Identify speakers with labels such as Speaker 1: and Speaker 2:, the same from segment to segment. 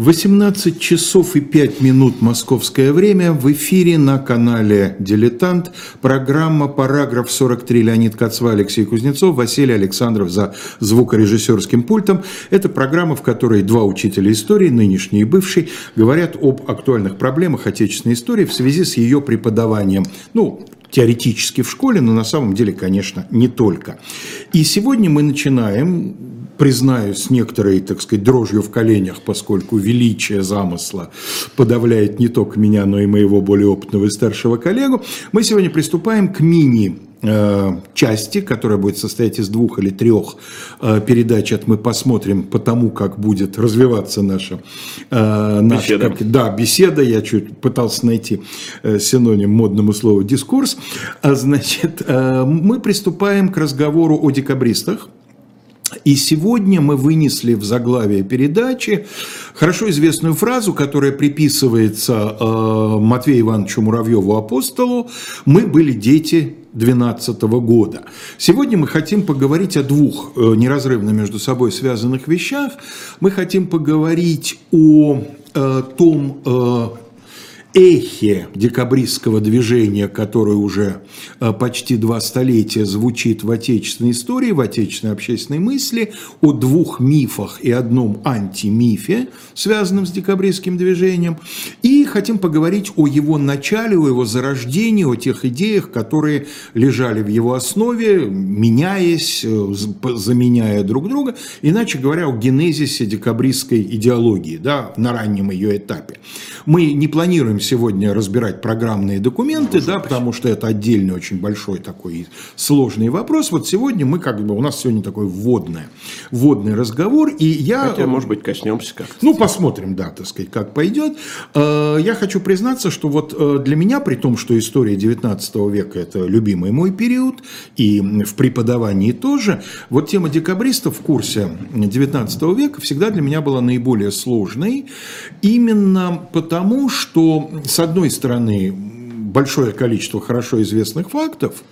Speaker 1: 18 часов и 5 минут московское время. В эфире на канале «Дилетант» программа «Параграф 43» Леонид Кацва, Алексей Кузнецов, Василий Александров за звукорежиссерским пультом. Это программа, в которой два учителя истории, нынешний и бывший, говорят об актуальных проблемах отечественной истории в связи с ее преподаванием. Ну, теоретически в школе, но на самом деле, конечно, не только. И сегодня мы начинаем признаюсь, с некоторой, так сказать, дрожью в коленях, поскольку величие замысла подавляет не только меня, но и моего более опытного и старшего коллегу, мы сегодня приступаем к мини э, части, которая будет состоять из двух или трех э, передач. Это мы посмотрим по тому, как будет развиваться наша, э, наша беседа. Как, да, беседа. Я чуть пытался найти синоним модному слову дискурс. А, значит, мы приступаем к разговору о декабристах. И сегодня мы вынесли в заглавие передачи хорошо известную фразу, которая приписывается э, Матвею Ивановичу Муравьеву апостолу «Мы были дети 2012 года». Сегодня мы хотим поговорить о двух э, неразрывно между собой связанных вещах. Мы хотим поговорить о э, том, э, эхе декабристского движения, которое уже э, почти два столетия звучит в отечественной истории, в отечественной общественной мысли, о двух мифах и одном антимифе, связанном с декабристским движением, и хотим поговорить о его начале, о его зарождении, о тех идеях, которые лежали в его основе, меняясь, э, заменяя друг друга, иначе говоря, о генезисе декабристской идеологии да, на раннем ее этапе. Мы не планируем сегодня разбирать программные документы, да, потому что это отдельный очень большой такой сложный вопрос. Вот сегодня мы как бы, у нас сегодня такой вводный, вводный разговор, и я...
Speaker 2: Хотя, может быть, коснемся как.
Speaker 1: Ну, посмотрим, да, так сказать, как пойдет. Э, я хочу признаться, что вот э, для меня, при том, что история 19 века – это любимый мой период, и в преподавании тоже, вот тема декабристов в курсе 19 века всегда для меня была наиболее сложной, именно потому, что с одной стороны, большое количество хорошо известных фактов,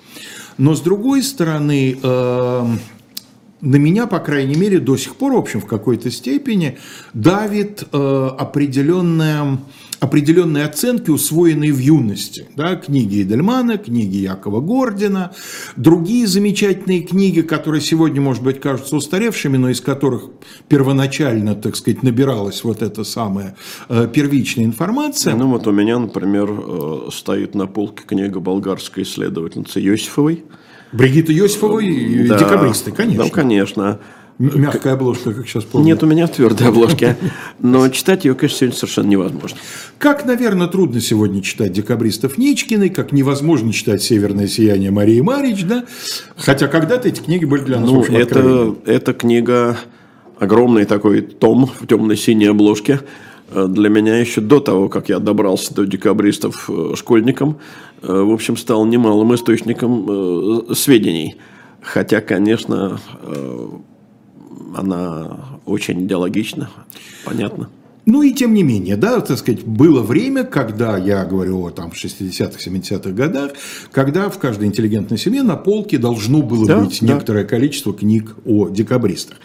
Speaker 1: но с другой стороны, э, на меня, по крайней мере, до сих пор, в общем, в какой-то степени давит э, определенная определенные оценки, усвоенные в юности. Да, книги Эдельмана, книги Якова Гордина, другие замечательные книги, которые сегодня, может быть, кажутся устаревшими, но из которых первоначально, так сказать, набиралась вот эта самая э, первичная информация.
Speaker 2: Ну вот у меня, например, э, стоит на полке книга болгарской исследовательницы Йосифовой.
Speaker 1: Бригита Йосифовой, да, декабристы, конечно.
Speaker 2: Ну, конечно.
Speaker 1: Мягкая обложка, как сейчас помню.
Speaker 2: Нет, у меня твердая обложка. Но читать ее, конечно, сегодня совершенно невозможно.
Speaker 1: Как, наверное, трудно сегодня читать декабристов Ничкиной, как невозможно читать «Северное сияние» Марии Марич, да? Хотя когда-то эти книги были для нас,
Speaker 2: ну, это, эта книга, огромный такой том в темно-синей обложке, э, для меня еще до того, как я добрался до декабристов э, школьником, э, в общем, стал немалым источником сведений. Хотя, конечно, она очень идеологична, понятно.
Speaker 1: Ну и тем не менее, да, так сказать, было время, когда, я говорю о там 60-х, 70-х годах, когда в каждой интеллигентной семье на полке должно было да, быть да. некоторое количество книг о декабристах.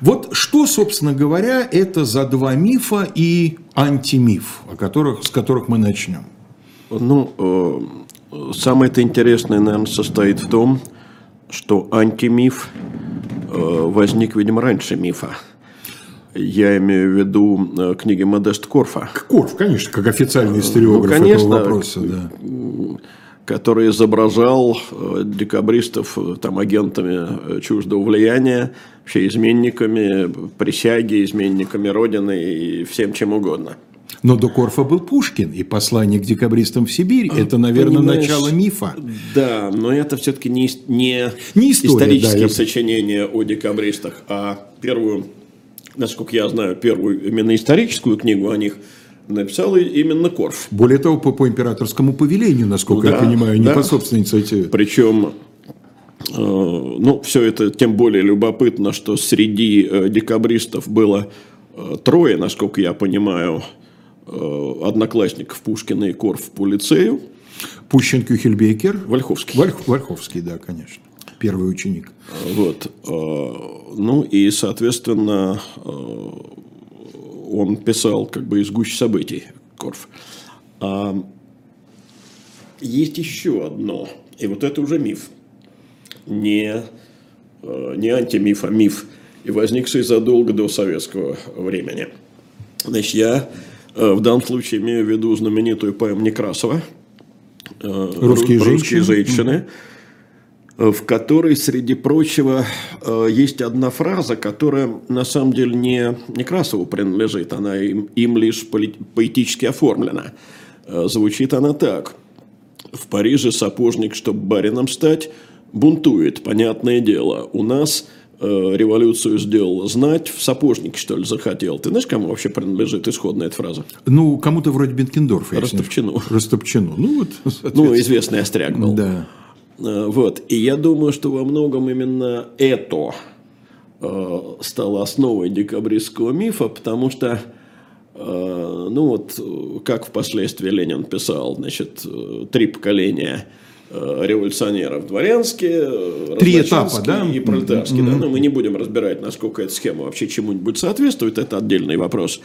Speaker 1: Вот что, собственно говоря, это за два мифа и антимиф, о которых, с которых мы начнем?
Speaker 2: Ну, э, самое-то интересное, наверное, состоит в том, что антимиф возник, видимо, раньше мифа. Я имею в виду э, книги Модест Корфа.
Speaker 1: Корф, конечно, как официальный историограф ну, конечно, этого вопроса. Да.
Speaker 2: Который изображал э, декабристов там, агентами чуждого влияния, вообще изменниками присяги, изменниками Родины и всем чем угодно.
Speaker 1: Но до Корфа был Пушкин и послание к декабристам в Сибирь. Это, наверное, Понимаешь, начало мифа.
Speaker 2: Да, но это все-таки не, не, не история, исторические да, сочинения о декабристах, а первую, насколько я знаю, первую именно историческую книгу о них написал именно Корф.
Speaker 1: Более того, по, по императорскому повелению, насколько да, я понимаю, не да. по собственной инициативе.
Speaker 2: Причем э, ну, все это тем более любопытно, что среди э, декабристов было э, трое, насколько я понимаю, одноклассников Пушкина и Корф по лицею.
Speaker 1: Пущин Кюхельбекер.
Speaker 2: Вольховский.
Speaker 1: Вальх, Вольховский, да, конечно. Первый ученик.
Speaker 2: Вот. Э, ну и, соответственно, э, он писал как бы из гуще событий, Корф. А, есть еще одно, и вот это уже миф. Не, э, не антимиф, а миф, и возникший задолго до советского времени. Значит, я э, в данном случае имею в виду знаменитую поэму Некрасова
Speaker 1: «Русские,
Speaker 2: «Русские
Speaker 1: женщины».
Speaker 2: женщины», в которой, среди прочего, э, есть одна фраза, которая на самом деле не Некрасову принадлежит, она им, им лишь поэтически оформлена. Э, Звучит она так. В Париже сапожник, чтобы барином стать, бунтует, понятное дело. У нас э, революцию сделал знать, в сапожнике, что ли, захотел. Ты знаешь, кому вообще принадлежит исходная эта фраза?
Speaker 1: Ну, кому-то вроде Бенкендорфа.
Speaker 2: Ростовчину.
Speaker 1: Ростовчину. Ну, вот,
Speaker 2: Ну, известный остряк был.
Speaker 1: Да.
Speaker 2: Э, Вот. И я думаю, что во многом именно это э, стало основой декабристского мифа, потому что, э, ну вот, как впоследствии Ленин писал, значит, три поколения революционеров дворянские, э,
Speaker 1: Три этапа, да?
Speaker 2: и пролетарские. да? Но мы не будем разбирать, насколько эта схема вообще чему-нибудь соответствует, это отдельный вопрос.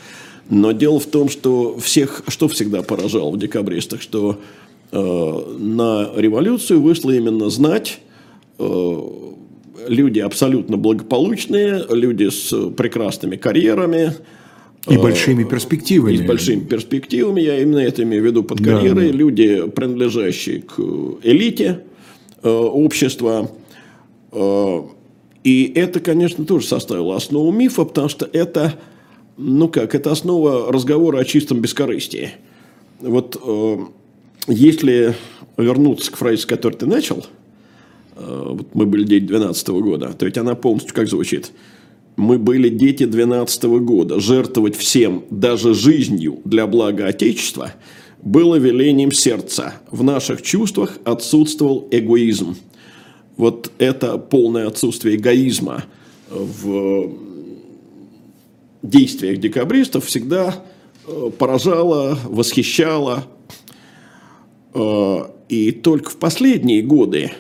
Speaker 2: Но дело в том, что всех, что всегда поражало в декабристах, что э, на революцию вышла именно знать, э, люди абсолютно благополучные, люди с прекрасными карьерами,
Speaker 1: И большими перспективами.
Speaker 2: и с большими перспективами, я именно это имею в виду под карьерой,
Speaker 1: да.
Speaker 2: люди, принадлежащие к элите э, общества. Э, и это, конечно, тоже составило основу мифа, потому что это, ну как, это основа разговора о чистом бескорыстии. Вот э, если вернуться к фразе, с которой ты начал, э, вот мы были дети 12 года, то ведь она полностью как звучит? Мы были дети 12 года. Жертвовать всем, даже жизнью для блага Отечества, было велением сердца. В наших чувствах отсутствовал эгоизм. Вот это полное отсутствие эгоизма в действиях декабристов всегда э, поражало, восхищало. Э, И только в последние годы,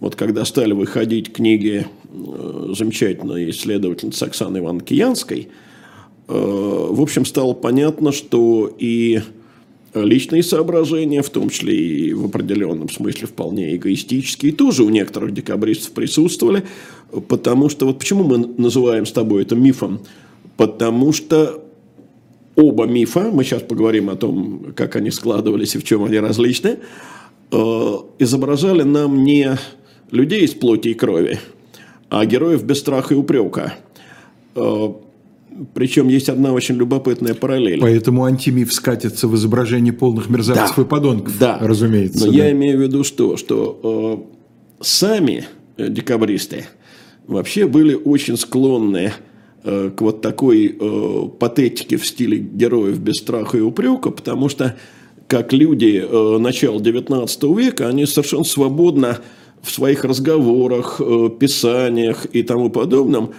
Speaker 2: вот когда стали выходить книги э, замечательной исследовательницы Оксаны Ивановны Киянской, э, в общем, стало понятно, что и личные соображения, в том числе и в определенном смысле вполне эгоистические, тоже у некоторых декабристов присутствовали, потому что, вот почему мы называем с тобой это мифом? Потому что оба мифа, мы сейчас поговорим о том, как они складывались и в чем они различны, э, изображали нам не людей из плоти и крови, а героев без страха и упрека. Э, Причем есть одна очень любопытная параллель.
Speaker 1: Поэтому антимиф скатится в изображение полных мерзавцев
Speaker 2: Да.
Speaker 1: и подонков,
Speaker 2: Да,
Speaker 1: разумеется.
Speaker 2: Но
Speaker 1: да.
Speaker 2: я имею в виду что? Что э, сами э, декабристы вообще были очень склонны э, к вот такой э, патетике в стиле героев без страха и упрека, потому что как люди э, начала 19 века, они совершенно свободно в своих разговорах, э, писаниях и тому подобном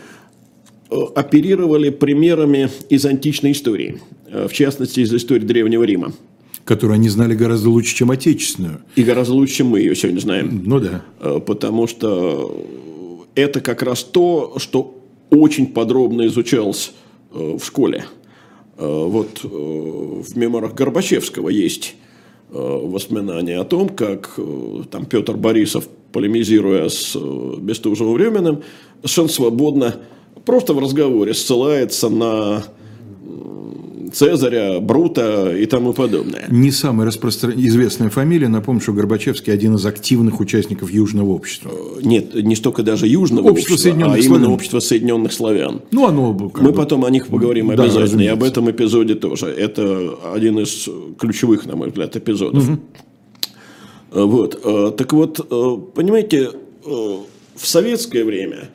Speaker 2: э, оперировали примерами из античной истории, э, в частности, из истории Древнего Рима.
Speaker 1: Которую они знали гораздо лучше, чем отечественную.
Speaker 2: И гораздо лучше, чем мы ее сегодня знаем.
Speaker 1: Ну да.
Speaker 2: Потому что это как раз то, что очень подробно изучалось в школе. Вот в мемуарах Горбачевского есть воспоминания о том, как там Петр Борисов, полемизируя с э, Бестужевым Временным, совершенно свободно, просто в разговоре ссылается на Цезаря, Брута и тому подобное.
Speaker 1: Не самая распростран... известная фамилия. Напомню, что Горбачевский один из активных участников Южного общества.
Speaker 2: Нет, не столько даже Южного общества,
Speaker 1: Соединенных
Speaker 2: а именно
Speaker 1: Славян.
Speaker 2: общество Соединенных Славян.
Speaker 1: Ну, оно... как
Speaker 2: Мы
Speaker 1: бы-
Speaker 2: потом о них поговорим
Speaker 1: Да,
Speaker 2: обязательно, и
Speaker 1: разумеется.
Speaker 2: об этом эпизоде тоже. Это один из ключевых, на мой взгляд, эпизодов. Э, Вот. э, Так вот, э, понимаете, э, в советское время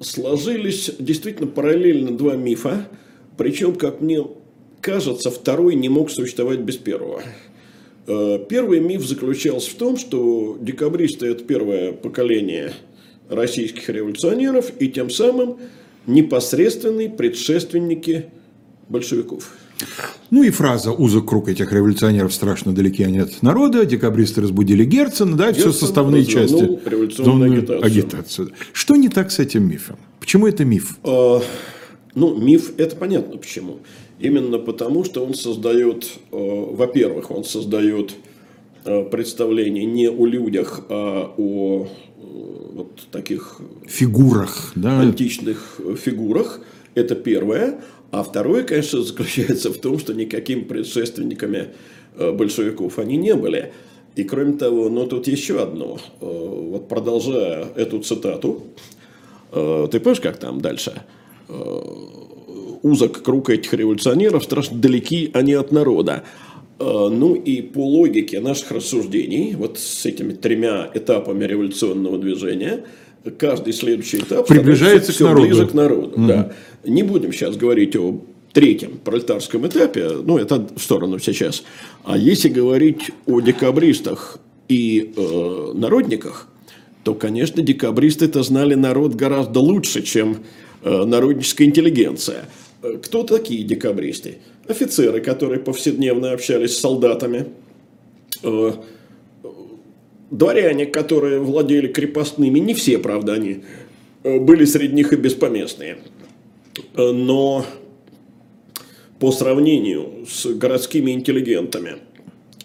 Speaker 2: сложились действительно параллельно два мифа, причем, как мне кажется, второй не мог существовать без первого. Э, Первый миф заключался в том, что декабристы – это первое поколение российских революционеров и тем самым непосредственные предшественники большевиков.
Speaker 1: Ну и фраза «узок круг этих революционеров страшно далеки они от народа», декабристы разбудили Герцена, да, все
Speaker 2: Герцен
Speaker 1: составные части.
Speaker 2: развернул революционную
Speaker 1: Ну,
Speaker 2: агитацию.
Speaker 1: агитацию. Что не так с этим мифом? Почему это миф?
Speaker 2: Э, Ну, миф – это понятно почему. именно потому, что он создает, во-первых, он создает представление не о людях, а о вот таких
Speaker 1: фигурах,
Speaker 2: да? античных фигурах. Это первое. А второе, конечно, заключается в том, что никакими предшественниками большевиков они не были. И кроме того, ну тут еще одно. Вот продолжая эту цитату, ты помнишь, как там дальше? Узок круг этих революционеров, страшно далеки они от народа. Ну и по логике наших рассуждений, вот с этими тремя этапами революционного движения, каждый следующий этап
Speaker 1: приближается к народу.
Speaker 2: ближе к народу. Угу. Да. Не будем сейчас говорить о третьем пролетарском этапе, ну это в сторону сейчас. А если говорить о декабристах и э, народниках, то, конечно, декабристы-то знали народ гораздо лучше, чем э, народническая интеллигенция. Э, кто такие декабристы? Офицеры, которые повседневно общались с солдатами, э, дворяне, которые владели крепостными, не все, правда, они э, были среди них и беспоместные. Э, но по сравнению с городскими интеллигентами,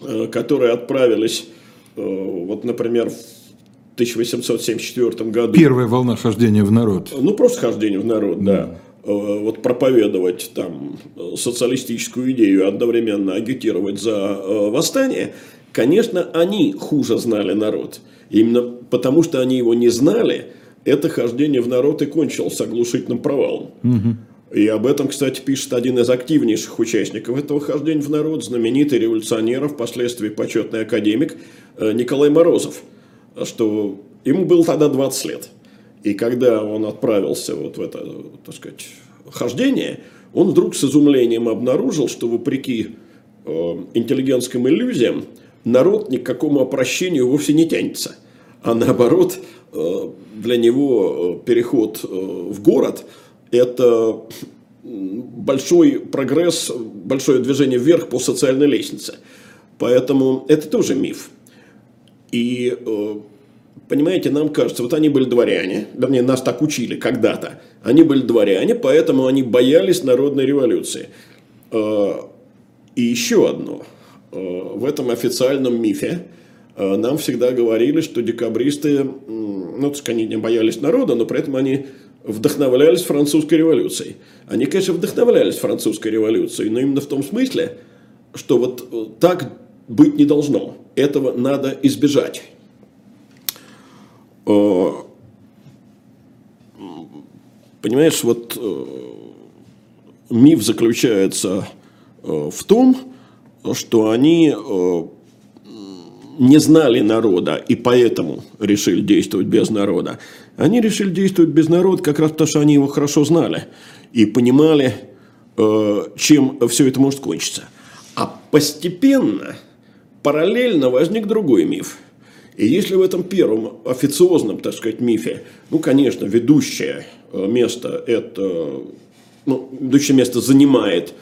Speaker 2: э, которые отправились, вот, например, в 1874 году.
Speaker 1: Первая волна хождения в народ.
Speaker 2: Ну, просто хождение в народ, да. Mm. Вот проповедовать там социалистическую идею, одновременно агитировать за восстание – Конечно, они хуже знали народ. Именно потому, что они его не знали, это хождение в народ и кончилось оглушительным провалом. Угу. И об этом, кстати, пишет один из активнейших участников этого хождения в народ, знаменитый революционер, впоследствии почетный академик э, Николай Морозов, что ему было тогда 20 лет. И когда он отправился вот в это, так сказать, хождение, он вдруг с изумлением обнаружил, что вопреки э, интеллигентским иллюзиям, народ ни к какому опрощению вовсе не тянется. А наоборот, э, для него э, переход э, в город – это большой прогресс, большое движение вверх по социальной лестнице. Поэтому это тоже миф. И, понимаете, нам кажется, вот они были дворяне, вернее, нас так учили когда-то. Они были дворяне, поэтому они боялись народной революции. И еще одно – в этом официальном мифе э, нам всегда говорили, что декабристы, ну, так сказать, они не боялись народа, но при этом они вдохновлялись французской революцией. Они, конечно, вдохновлялись французской революцией, но именно в том смысле, что вот э, так быть не должно. Этого надо избежать. Понимаешь, вот миф заключается в том, что они э, не знали народа и поэтому решили действовать без народа. Они решили действовать без народа как раз потому, что они его хорошо знали и понимали, э, чем все это может кончиться. А постепенно, параллельно возник другой миф. И если в этом первом официозном, так сказать, мифе, ну, конечно, ведущее э, место это, ну, ведущее место занимает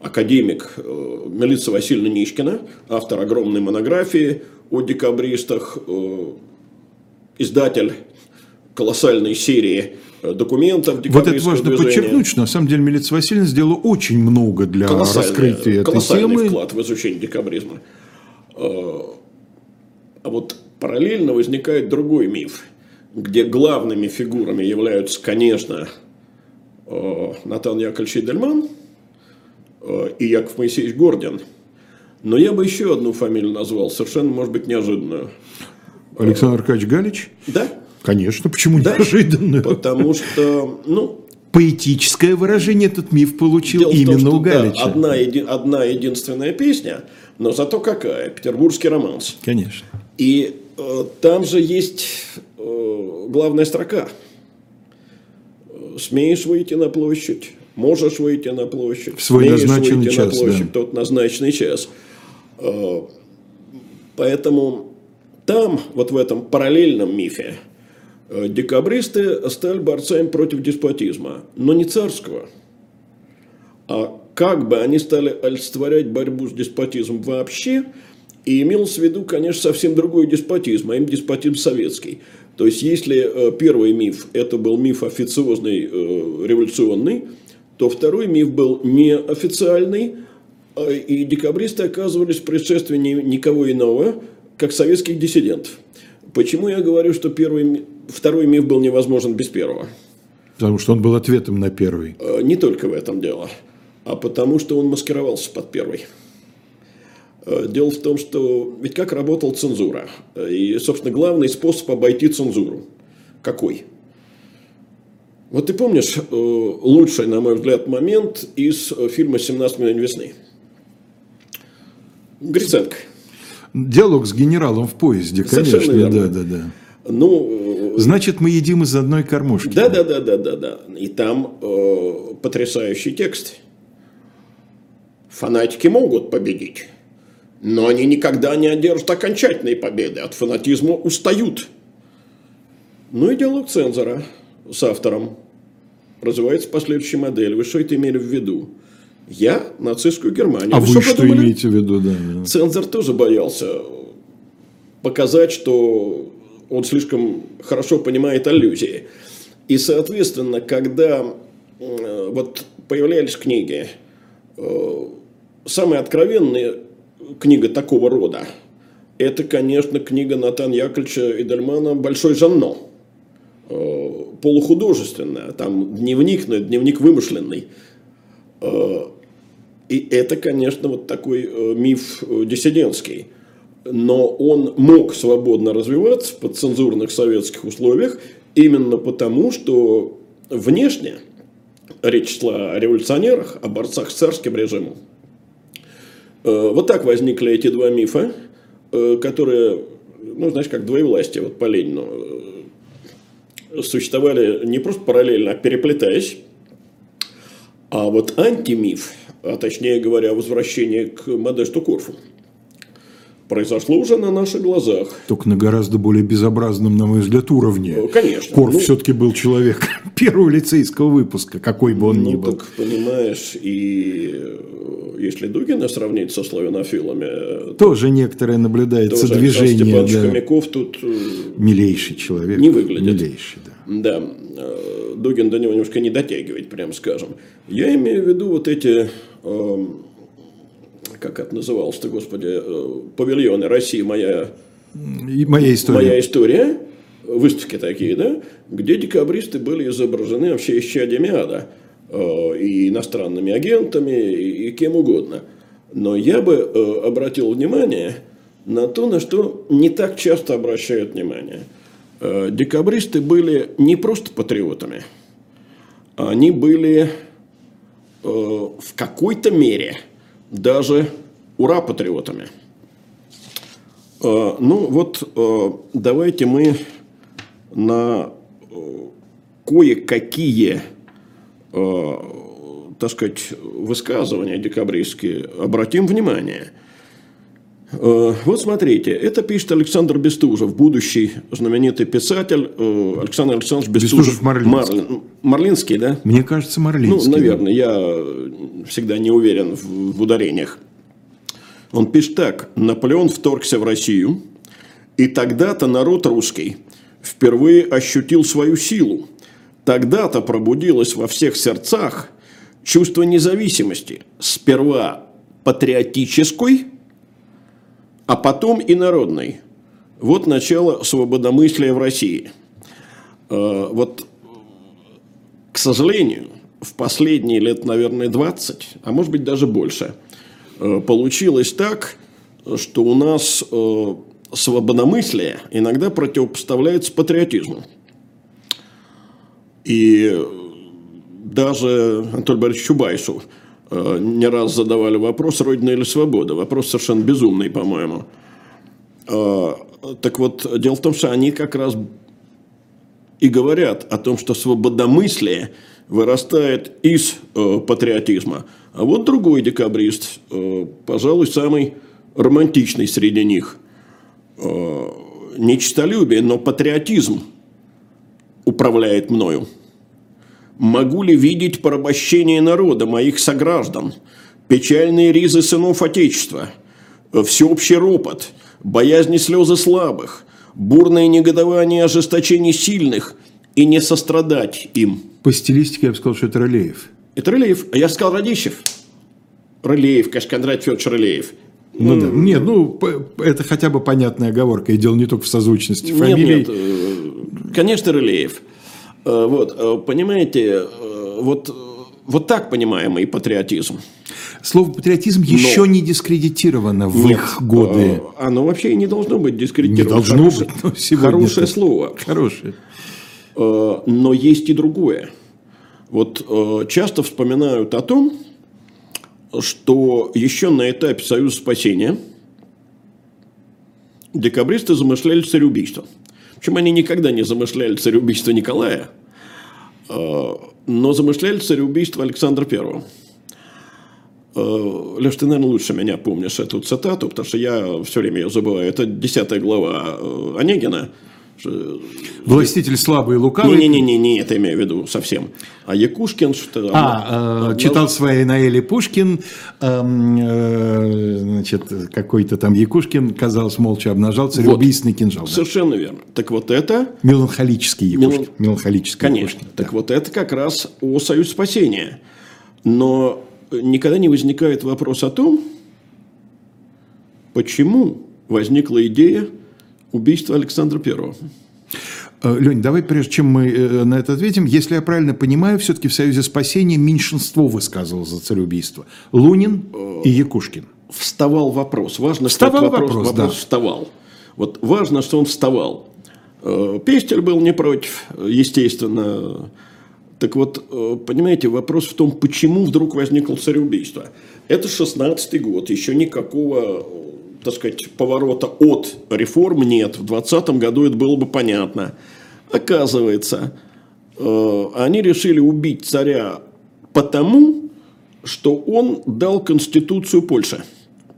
Speaker 2: академик э, Милица Васильевна Нишкина, автор огромной монографии о декабристах, э, издатель колоссальной серии э, документов
Speaker 1: Вот это важно движения. подчеркнуть, что на самом деле Милица Васильевна сделала очень много для раскрытия этой
Speaker 2: колоссальный темы. вклад в изучение декабризма. А вот параллельно возникает другой миф, где главными фигурами являются, конечно, Натан Яковлевич Эдельман – Э, и Яков Моисеевич Гордин. Но я бы еще одну фамилию назвал, совершенно, может быть, неожиданную.
Speaker 1: Александр Аркадьевич Галич?
Speaker 2: Да.
Speaker 1: Конечно, почему да, неожиданную?
Speaker 2: Потому что, ну...
Speaker 1: Поэтическое выражение этот миф получил Дело именно том, что, у Галича.
Speaker 2: Да, одна, еди, одна единственная песня, но зато какая? Петербургский романс.
Speaker 1: Конечно.
Speaker 2: И э, там же есть э, главная строка. «Смеешь выйти на площадь, можешь выйти на площадь,
Speaker 1: в свой назначенный выйти час,
Speaker 2: на площадь, да. тот назначенный час. Э, поэтому там, вот в этом параллельном мифе, э, декабристы стали борцами против деспотизма, но не царского, а как бы они стали олицетворять борьбу с деспотизмом вообще, и имелось в виду, конечно, совсем другой деспотизм, а им деспотизм советский. То есть, если э, первый миф – это был миф официозный, революционный, то второй миф был неофициальный, а, и декабристы оказывались предшественниками никого иного, как советских диссидентов. Почему я говорю, что первый, второй миф был невозможен без первого?
Speaker 1: Потому что он был ответом на первый.
Speaker 2: А, не только в этом дело, а потому что он маскировался под первый. А, дело в том, что ведь как работала цензура? И, собственно, главный способ обойти цензуру. Какой? Вот ты помнишь э, лучший, на мой взгляд, момент из э, фильма «17 мгновений весны»? Гриценко.
Speaker 1: Диалог с генералом в поезде, конечно. Верно. Да, да, да. Ну, э, Значит, мы едим из одной кормушки.
Speaker 2: Да, да, да, да, да, да. И там э, потрясающий текст. Фанатики могут победить, но они никогда не одержат окончательной победы. От фанатизма устают. Ну и диалог цензора с автором развивается последующая модель. Вы что это имели в виду? Я нацистскую Германию.
Speaker 1: А вы, вы что, что имеете в виду? Да,
Speaker 2: да. Цензор тоже боялся показать, что он слишком хорошо понимает аллюзии. И, соответственно, когда э, вот появлялись книги, э, самая откровенная книга такого рода, это, конечно, книга Натан Яковлевича Идельмана «Большой Жанно». Э, полухудожественная, там дневник, но дневник вымышленный. Э, и это, конечно, вот такой э, миф диссидентский. Но он мог свободно развиваться в подцензурных советских условиях именно потому, что внешне речь шла о революционерах, о борцах с царским режимом. Вот так возникли эти два мифа, которые, ну, знаешь, как двоевластие, вот по Ленину существовали не просто параллельно, а переплетаясь. А вот антимиф, а точнее говоря, возвращение к Модесту Корфу, произошло уже на наших глазах.
Speaker 1: Только на гораздо более безобразном, на мой взгляд, уровне.
Speaker 2: Конечно.
Speaker 1: Корф ну, все-таки был человек первого лицейского выпуска, какой бы он
Speaker 2: ну,
Speaker 1: ни был.
Speaker 2: Так, понимаешь, и если Дугина сравнить со славянофилами...
Speaker 1: Тоже некоторое наблюдается тоже движение.
Speaker 2: Степанович да. Хомяков тут... Э,
Speaker 1: Милейший человек.
Speaker 2: Не выглядит.
Speaker 1: Милейший, да.
Speaker 2: Да. Э, Дугин до него немножко не дотягивает, прям скажем. Я имею в виду вот эти... Эм, как это называлось-то, господи, э, павильоны России, моя...
Speaker 1: И моя история.
Speaker 2: Моя история выставки такие, да, где декабристы были изображены вообще исчадиями ада. Э, и иностранными агентами, и кем угодно. Но я бы э, обратил внимание на то, на что не так часто обращают внимание. Декабристы были не просто патриотами, они были в какой-то мере даже ура-патриотами. Ну вот давайте мы на кое-какие э, так сказать, высказывания декабристские, обратим внимание. Э, вот смотрите, это пишет Александр Бестужев, будущий знаменитый писатель э, Александр Александрович Бестужев. Бестужев
Speaker 1: Марлинский. Марлин,
Speaker 2: Марлинский, да?
Speaker 1: Мне кажется, Марлинский.
Speaker 2: Ну, наверное, я всегда не уверен в, в ударениях. Он пишет так. Наполеон вторгся в Россию, и тогда-то народ русский впервые ощутил свою силу – Тогда-то пробудилось во всех сердцах чувство независимости, сперва патриотической, а потом и народной. Вот начало свободомыслия в России. Э, вот, к сожалению, в последние лет, наверное, 20, а может быть даже больше, э, получилось так, что у нас э, свободомыслие иногда противопоставляется патриотизму. И даже Анатолию Борисовичу Чубайсу э, не раз задавали вопрос, родина или свобода. Вопрос совершенно безумный, по-моему. Э, так вот, дело в том, что они как раз и говорят о том, что свободомыслие вырастает из э, патриотизма. А вот другой декабрист, э, пожалуй, самый романтичный среди них. Э, не честолюбие, но патриотизм управляет мною. Могу ли видеть порабощение народа, моих сограждан, печальные ризы сынов Отечества, всеобщий ропот, боязни слезы слабых, бурное негодование ожесточений сильных и не сострадать им?
Speaker 1: По стилистике я бы сказал, что это Ролеев.
Speaker 2: Это Рылеев. А я сказал Радищев. Рылеев, конечно, Кондрат Федорович Рылеев.
Speaker 1: Ну, да. Нет, ну, это хотя бы понятная оговорка, и дело не только в созвучности фамилий.
Speaker 2: Нет, нет, э, конечно, Рылеев. Э, Вот, э, понимаете, э, вот, вот так понимаемый патриотизм.
Speaker 1: Слово патриотизм еще не дискредитировано в их годы.
Speaker 2: Оно вообще и не должно быть
Speaker 1: Не
Speaker 2: дискредитировано.
Speaker 1: должно
Speaker 2: Хорошее-
Speaker 1: быть, но сегодня
Speaker 2: Хорошее
Speaker 1: это-
Speaker 2: слово.
Speaker 1: Хорошее.
Speaker 2: Но есть и другое. Вот часто вспоминают о том, что еще на этапе Союза спасения декабристы замышляли цареубийство. Причем они никогда не замышляли цареубийство Николая, э, но замышляли цареубийство Александра Первого. Э, Леш, ты, наверное, лучше меня помнишь эту цитату, потому что я все время ее забываю. Это 10 глава э, Онегина.
Speaker 1: Властитель слабый и лукавый.
Speaker 2: не-не-не, не это имею в виду совсем. А Якушкин что
Speaker 1: А, э, читал свои Наэли Пушкин, эм, э, значит, какой-то там Якушкин, казалось, молча обнажал цареубийственный кинжал. да.
Speaker 2: Совершенно верно. Так вот это,
Speaker 1: Меланхолический Якушкин.
Speaker 2: Мелан-
Speaker 1: Меланхолический
Speaker 2: конечно,
Speaker 1: Якушкин.
Speaker 2: так вот это как раз о Союз спасения. Но никогда не возникает вопрос о том, почему возникла идея убийства Александра Первого.
Speaker 1: Э, Лень, давай, прежде чем мы э, на это ответим, если я правильно понимаю, все-таки в Союзе спасения меньшинство высказывалось за цареубийство. Лунин и Якушкин.
Speaker 2: Вставал вопрос. Важно,
Speaker 1: Вставал
Speaker 2: что вопрос,
Speaker 1: вопрос, да.
Speaker 2: вставал. Вот важно, что он вставал. Э, Пестель был не против, естественно. Так вот, э, понимаете, вопрос в том, почему вдруг возникло цареубийство. Это 16-й год, еще никакого, э, так сказать, поворота от реформ нет. В 20 году это было бы понятно. Оказывается, э, они решили убить царя потому, что он дал конституцию Польши.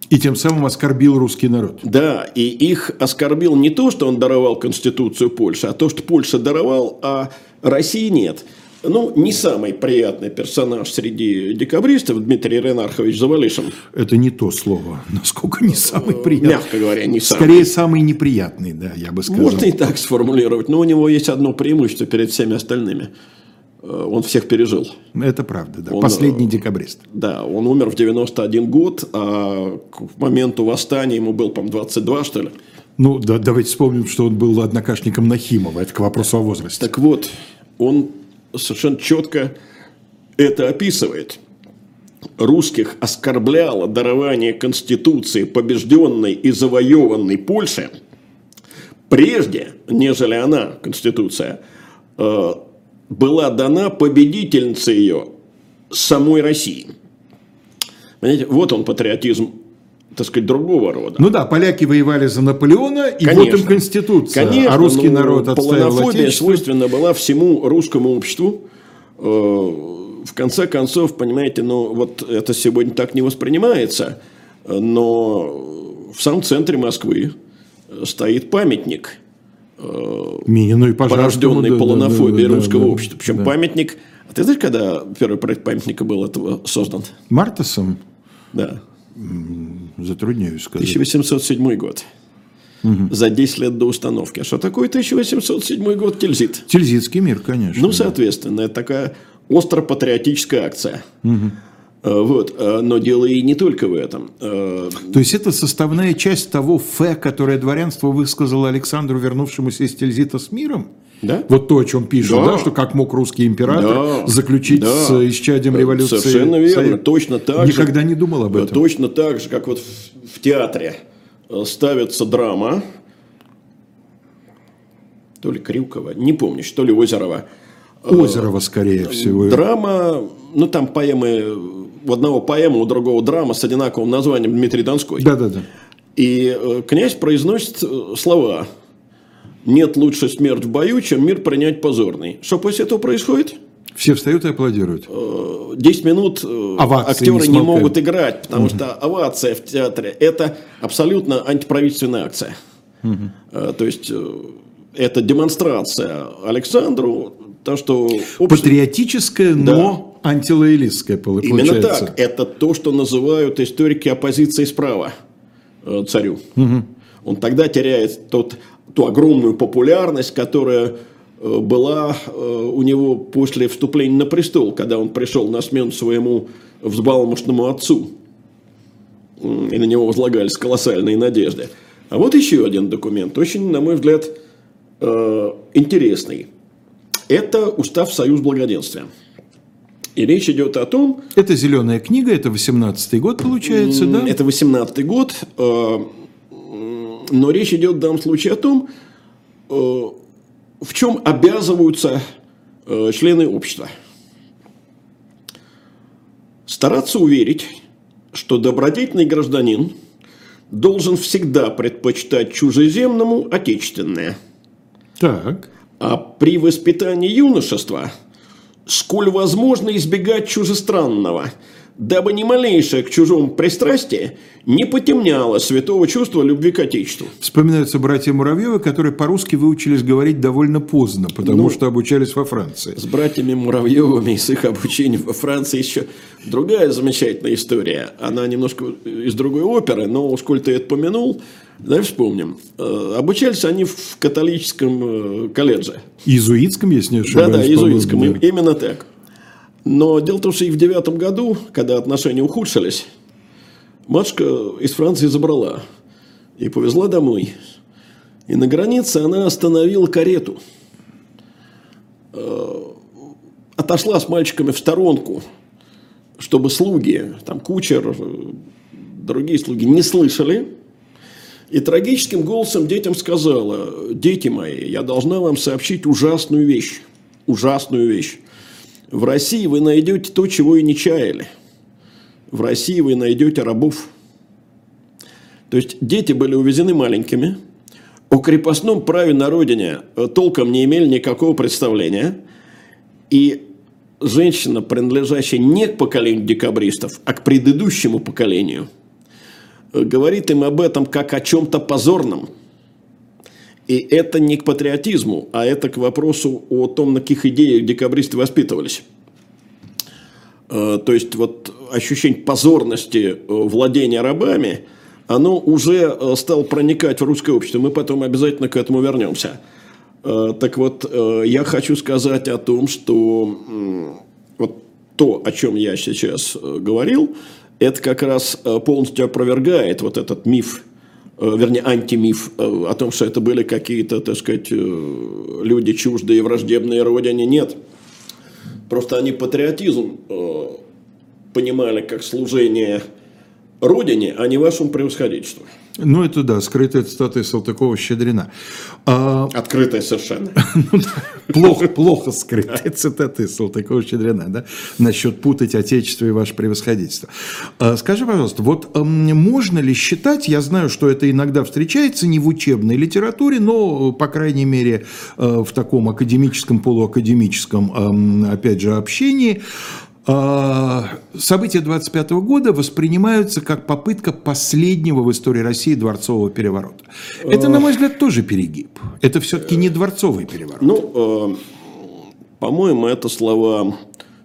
Speaker 1: И тем самым оскорбил русский народ.
Speaker 2: Да, и их оскорбил не то, что он даровал Конституцию Польши, а то, что Польша даровал, а России нет. Ну, не самый приятный персонаж среди декабристов Дмитрий Ренархович Завалишин.
Speaker 1: Это не то слово, насколько не самый приятный.
Speaker 2: Мягко говоря, не самый.
Speaker 1: Скорее, самый неприятный, да, я бы сказал.
Speaker 2: Можно и так сформулировать, но у него есть одно преимущество перед всеми остальными. Э, Он всех пережил.
Speaker 1: Это правда, да.
Speaker 2: Он,
Speaker 1: Последний
Speaker 2: э,
Speaker 1: декабрист.
Speaker 2: Да, он умер в 91 год, а к моменту восстания ему был, по-моему, 22, что ли.
Speaker 1: Ну, да, давайте вспомним, что он был однокашником Нахимова. Это к вопросу о возрасте.
Speaker 2: Так вот, он совершенно четко это описывает. Русских оскорбляло дарование Конституции побежденной и завоеванной Польши прежде, нежели она, Конституция, э, была дана победительнице ее самой России. Понимаете, вот он патриотизм, так сказать, другого рода.
Speaker 1: Ну да, поляки воевали за Наполеона, и вот им Конституция.
Speaker 2: Конечно,
Speaker 1: а русский
Speaker 2: ну,
Speaker 1: народ отстаивал
Speaker 2: Полонофобия свойственна была всему русскому обществу. Э, В конце концов, понимаете, ну вот это сегодня так не воспринимается, э, но в самом центре Москвы э, стоит памятник,
Speaker 1: Минину и
Speaker 2: порожденный
Speaker 1: да, да,
Speaker 2: полонофобией
Speaker 1: да, да,
Speaker 2: русского
Speaker 1: да,
Speaker 2: общества. Причем
Speaker 1: да.
Speaker 2: памятник... А ты знаешь, когда первый проект памятника был этого создан?
Speaker 1: Мартасом
Speaker 2: Да.
Speaker 1: Затрудняюсь сказать.
Speaker 2: 1807 год. За 10 лет до установки. А что такое 1807 год Тильзит?
Speaker 1: Тильзитский мир, конечно.
Speaker 2: Ну, соответственно, это такая остро-патриотическая акция. Э, Вот. э, Но дело и не только в этом. Э,
Speaker 1: То есть это составная часть того фе, которое дворянство высказало Александру, вернувшемуся из Тильзита с миром?
Speaker 2: Да.
Speaker 1: Вот то, о чем пишут,
Speaker 2: Да.
Speaker 1: да, что как мог русский император
Speaker 2: Да.
Speaker 1: заключить
Speaker 2: Да.
Speaker 1: с исчадием революции.
Speaker 2: Совершенно верно.
Speaker 1: союз.
Speaker 2: Точно так же.
Speaker 1: Никогда не думал об
Speaker 2: Э,
Speaker 1: этом.
Speaker 2: Точно так же, как вот в, в театре э, ставится драма, то ли Крюкова, не помню, что ли Озерова.
Speaker 1: Озерова, скорее всего.
Speaker 2: Драма, ну там поэмы, у одного поэма, у другого драма с одинаковым названием Дмитрий Донской.
Speaker 1: Да-да-да.
Speaker 2: И э, князь произносит э, слова «Нет лучше смерть в бою, чем мир принять позорный». Что после этого происходит?
Speaker 1: Все встают и аплодируют.
Speaker 2: Э, 10 минут э,
Speaker 1: Овации
Speaker 2: актеры
Speaker 1: не
Speaker 2: не, могут играть, потому что овация в театре – это абсолютно антиправительственная акция. Э, То есть, э, это демонстрация Александру, то, что общество-
Speaker 1: Патриотическое, но антилоялистское полы-
Speaker 2: Именно
Speaker 1: получается.
Speaker 2: так. Это то, что называют историки оппозиции справа э, царю. Он тогда теряет тот, ту огромную популярность, которая э, была э, у него после вступления на престол, когда он пришел на смену своему взбалмошному отцу. И на него возлагались колоссальные надежды. А вот еще один документ, очень, на мой взгляд, э, интересный. Это устав Союз Благоденствия. И речь идет о том...
Speaker 1: Это зеленая книга, это 18-й год получается, да?
Speaker 2: Это 18-й год, но речь идет в данном случае о том, в чем обязываются э, члены общества. Стараться уверить, что добродетельный гражданин должен всегда предпочитать чужеземному отечественное.
Speaker 1: Так.
Speaker 2: А при воспитании юношества, сколь возможно избегать чужестранного – дабы ни малейшее к чужому пристрастие не потемняло святого чувства любви к Отечеству.
Speaker 1: Вспоминаются братья Муравьевы, которые по-русски выучились говорить довольно поздно, потому ну, что обучались во Франции.
Speaker 2: С братьями Муравьевыми и с их обучением во Франции еще другая замечательная история. Она немножко из другой оперы, но сколь ты это помянул, давай вспомним. Э, обучались они в католическом э, колледже.
Speaker 1: Иезуитском, если не ошибаюсь.
Speaker 2: Да-да, иезуитском, именно так. Но дело в том, что и в девятом году, когда отношения ухудшились, матушка из Франции забрала и повезла домой. И на границе она остановила карету. Э, отошла с мальчиками в сторонку, чтобы слуги, там кучер, другие слуги не слышали. И трагическим голосом детям сказала, дети мои, я должна вам сообщить ужасную вещь. Ужасную вещь. В России вы найдете то, чего и не чаяли. В России вы найдете рабов. То есть дети были увезены маленькими, о крепостном праве на родине э, толком не имели никакого представления. И женщина, принадлежащая не к поколению декабристов, а к предыдущему поколению, э, говорит им об этом как о чем-то позорном – и это не к патриотизму, а это к вопросу о том, на каких идеях декабристы воспитывались. Э, то есть вот ощущение позорности э, владения рабами, оно уже э, стало проникать в русское общество. Мы потом обязательно к этому вернемся. Так вот, я хочу сказать о том, что вот то, о чем я сейчас говорил, это как раз полностью опровергает вот этот миф вернее, антимиф э, о том, что это были какие-то, так сказать, э, люди чуждые, враждебные родине. Нет. Просто они патриотизм понимали как служение родине, а не вашему превосходительству.
Speaker 1: Ну, это да, скрытая цитата из Салтыкова-Щедрина.
Speaker 2: А... Открытая совершенно.
Speaker 1: Ну плохо, плохо скрытая цитата из Салтыкова-Щедрина, да, насчет путать отечество и ваше превосходительство. А, скажи, пожалуйста, вот можно ли считать, я знаю, что это иногда встречается не в учебной литературе, но, по крайней мере, э, в таком академическом, полуакадемическом, опять же, общении, события 25 года воспринимаются как попытка последнего в истории России дворцового переворота. Это, на мой взгляд, тоже перегиб. Это все-таки не дворцовый переворот.
Speaker 2: Ну, э, по-моему, это слова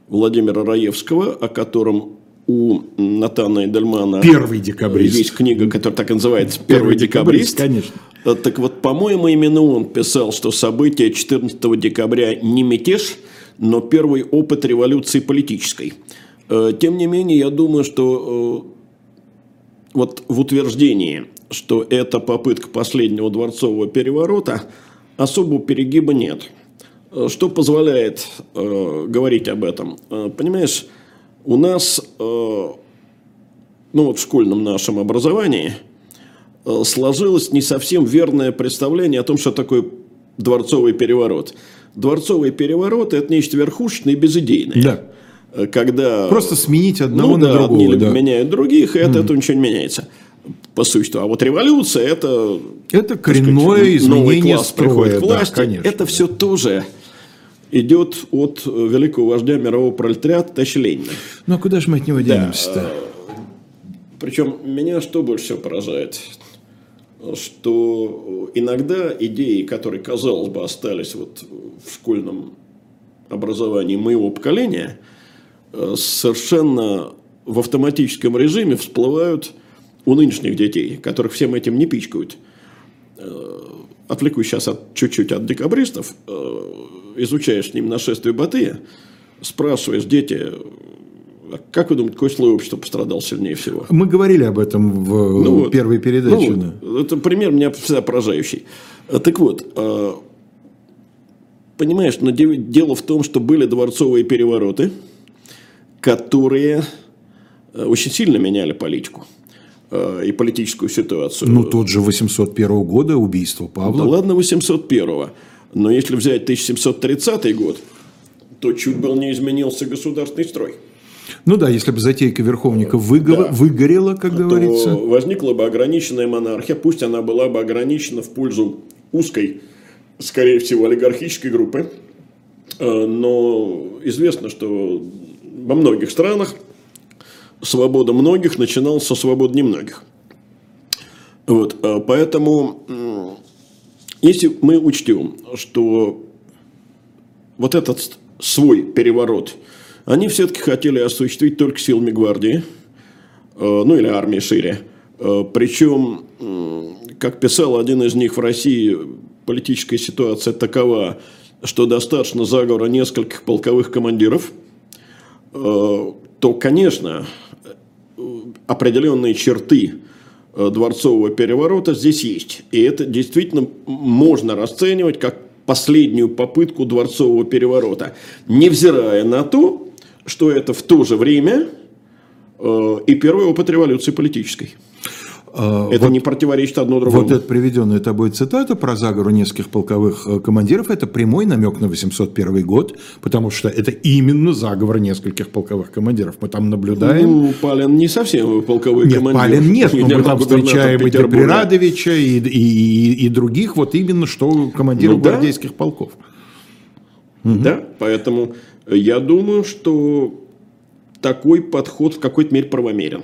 Speaker 2: Владимира Раевского, о котором у Натана Эдельмана
Speaker 1: Первый декабрист.
Speaker 2: есть книга, которая так и называется «Первый, Первый декабрист».
Speaker 1: декабрист. Конечно.
Speaker 2: Э, так вот, по-моему, именно он писал, что события 14 декабря не мятеж – но первый опыт революции политической. Э, тем не менее, я думаю, что э, вот в утверждении, что это попытка последнего дворцового переворота, особого перегиба нет. Э, что позволяет говорить об этом? Понимаешь, у нас, ну вот в школьном нашем образовании, сложилось не совсем верное представление о том, что такое дворцовый переворот – дворцовый переворот – это нечто верхушечное и безыдейное.
Speaker 1: Да.
Speaker 2: Когда...
Speaker 1: Просто сменить одного
Speaker 2: ну,
Speaker 1: на
Speaker 2: да,
Speaker 1: другого.
Speaker 2: Одни
Speaker 1: да.
Speaker 2: меняют других, и от mm. этого ничего не меняется. По сути. А вот революция – это…
Speaker 1: Это коренное сказать, изменение класс строя.
Speaker 2: приходит к власти.
Speaker 1: Да, конечно,
Speaker 2: это все тоже идет от великого вождя мирового пролетариата товарища Ленина.
Speaker 1: Ну, а куда же мы от него денемся-то? Да.
Speaker 2: Причем меня что больше всего поражает? Что иногда идеи, которые, казалось бы, остались вот в школьном образовании моего поколения, э, совершенно в автоматическом режиме всплывают у нынешних детей, которых всем этим не пичкают. Э, отвлекусь сейчас от, чуть-чуть от декабристов, изучаешь с ним нашествие Батыя, спрашиваешь, дети, как вы думаете, какой слой общества пострадал сильнее всего?
Speaker 1: Мы говорили об этом в ну, первой передаче. Ну,
Speaker 2: да. Это пример меня всегда поражающий. Так вот, понимаешь, но дело в том, что были дворцовые перевороты, которые очень сильно меняли политику и политическую ситуацию.
Speaker 1: Ну, тот же 801 года убийство Павла.
Speaker 2: Да ладно 801 но если взять 1730 год, то чуть было не изменился государственный строй.
Speaker 1: Ну да, если бы затейка Верховника выго... да. выгорела, как говорится.
Speaker 2: То возникла бы ограниченная монархия, пусть она была бы ограничена в пользу узкой, скорее всего, олигархической группы. Э, но известно, что во многих странах свобода многих начиналась со свободы немногих. Вот, э, поэтому, если мы учтем, что вот этот свой переворот – они все-таки хотели осуществить только силами гвардии, э, ну или армии шире. Э, Причем, как писал один из них в России, политическая ситуация такова, что достаточно заговора нескольких полковых командиров, э, то, конечно, определенные черты дворцового переворота здесь есть. И это действительно можно расценивать как последнюю попытку дворцового переворота, невзирая на то, что это в то же время э, и первый опыт революции политической. А, это вот, не противоречит одно другому.
Speaker 1: Вот эта приведенная тобой цитата про заговору нескольких полковых э, командиров – это прямой намек на 801 год, потому что это именно заговор нескольких полковых командиров. Мы там наблюдаем…
Speaker 2: Ну, Палин не совсем полковой
Speaker 1: нет,
Speaker 2: командир.
Speaker 1: Палин нет, но мы там встречаем и Деприрадовича, и, и, и, и других, вот именно что командиров ну, гвардейских да. полков.
Speaker 2: Да, поэтому я думаю, что такой подход в какой-то мере правомерен.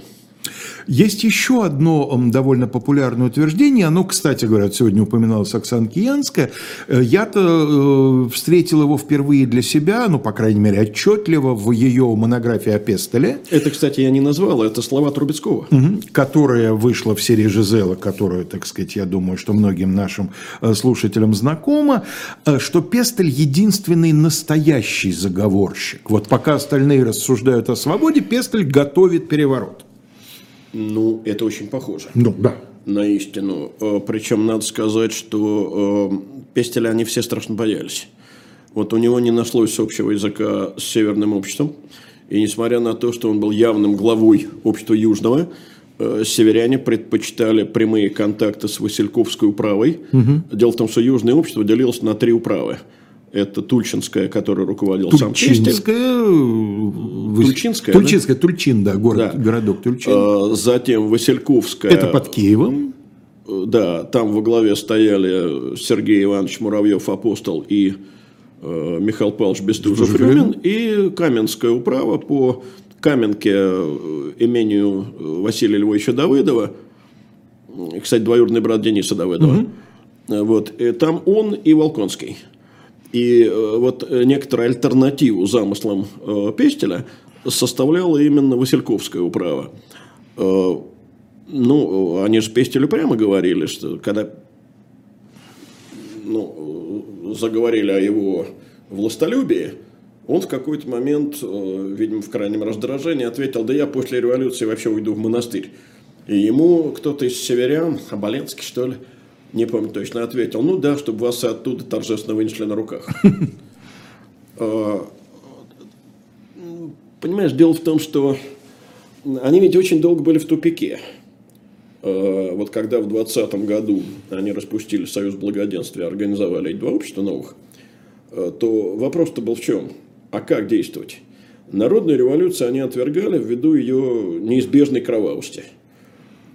Speaker 1: Есть еще одно довольно популярное утверждение, оно, кстати говоря, сегодня упоминалось Оксана Киянская. Э, я-то э, встретил его впервые для себя, ну, по крайней мере, отчетливо в ее монографии о Пестеле.
Speaker 2: Это, кстати, я не назвал, это слова Трубецкого.
Speaker 1: Угу. Которая вышла в серии Жизела, которую, так сказать, я думаю, что многим нашим э, слушателям знакома, что Пестель единственный настоящий заговорщик. Вот пока остальные рассуждают о свободе, Пестель готовит переворот.
Speaker 2: Ну, это очень похоже.
Speaker 1: Ну, да.
Speaker 2: На истину. Э, Причем надо сказать, что э, Пестеля они все страшно боялись. Вот у него не нашлось общего языка с северным обществом. И несмотря на то, что он был явным главой общества Южного, э, северяне предпочитали прямые контакты с Васильковской управой. Угу. Дело в том, что Южное общество делилось на три управы – это Тульчинская, которая руководил
Speaker 1: Тульчинская,
Speaker 2: сам
Speaker 1: Тульчинская. Тульчинская, да? Тульчин, да, город, да. городок Тульчин.
Speaker 2: А, затем Васильковская.
Speaker 1: Это под Киевом.
Speaker 2: Да, там во главе стояли Сергей Иванович Муравьев, апостол, и э, Михаил Павлович Бестужев-Рюмин, и Каменская управа по Каменке э, имению Василия Львовича Давыдова, кстати, двоюродный брат Дениса Давыдова. Угу. Вот, и там он и Волконский. И э, вот э, некоторую альтернативу замыслам э, Пестеля составляла именно Васильковская управа. Ну, они же Пестелю прямо говорили, что когда ну, заговорили о его властолюбии, он в какой-то момент, видимо, в крайнем раздражении ответил, да я после революции вообще уйду в монастырь. И ему кто-то из северян, Оболенский, что ли, не помню точно, ответил, ну да, чтобы вас оттуда торжественно вынесли на руках. А, понимаешь, дело в том, что они ведь очень долго были в тупике. А, вот когда в 20 году они распустили Союз Благоденствия, организовали эти два общества новых, а, то вопрос-то был в чем? А как действовать? Народную революцию они отвергали ввиду ее неизбежной кровавости –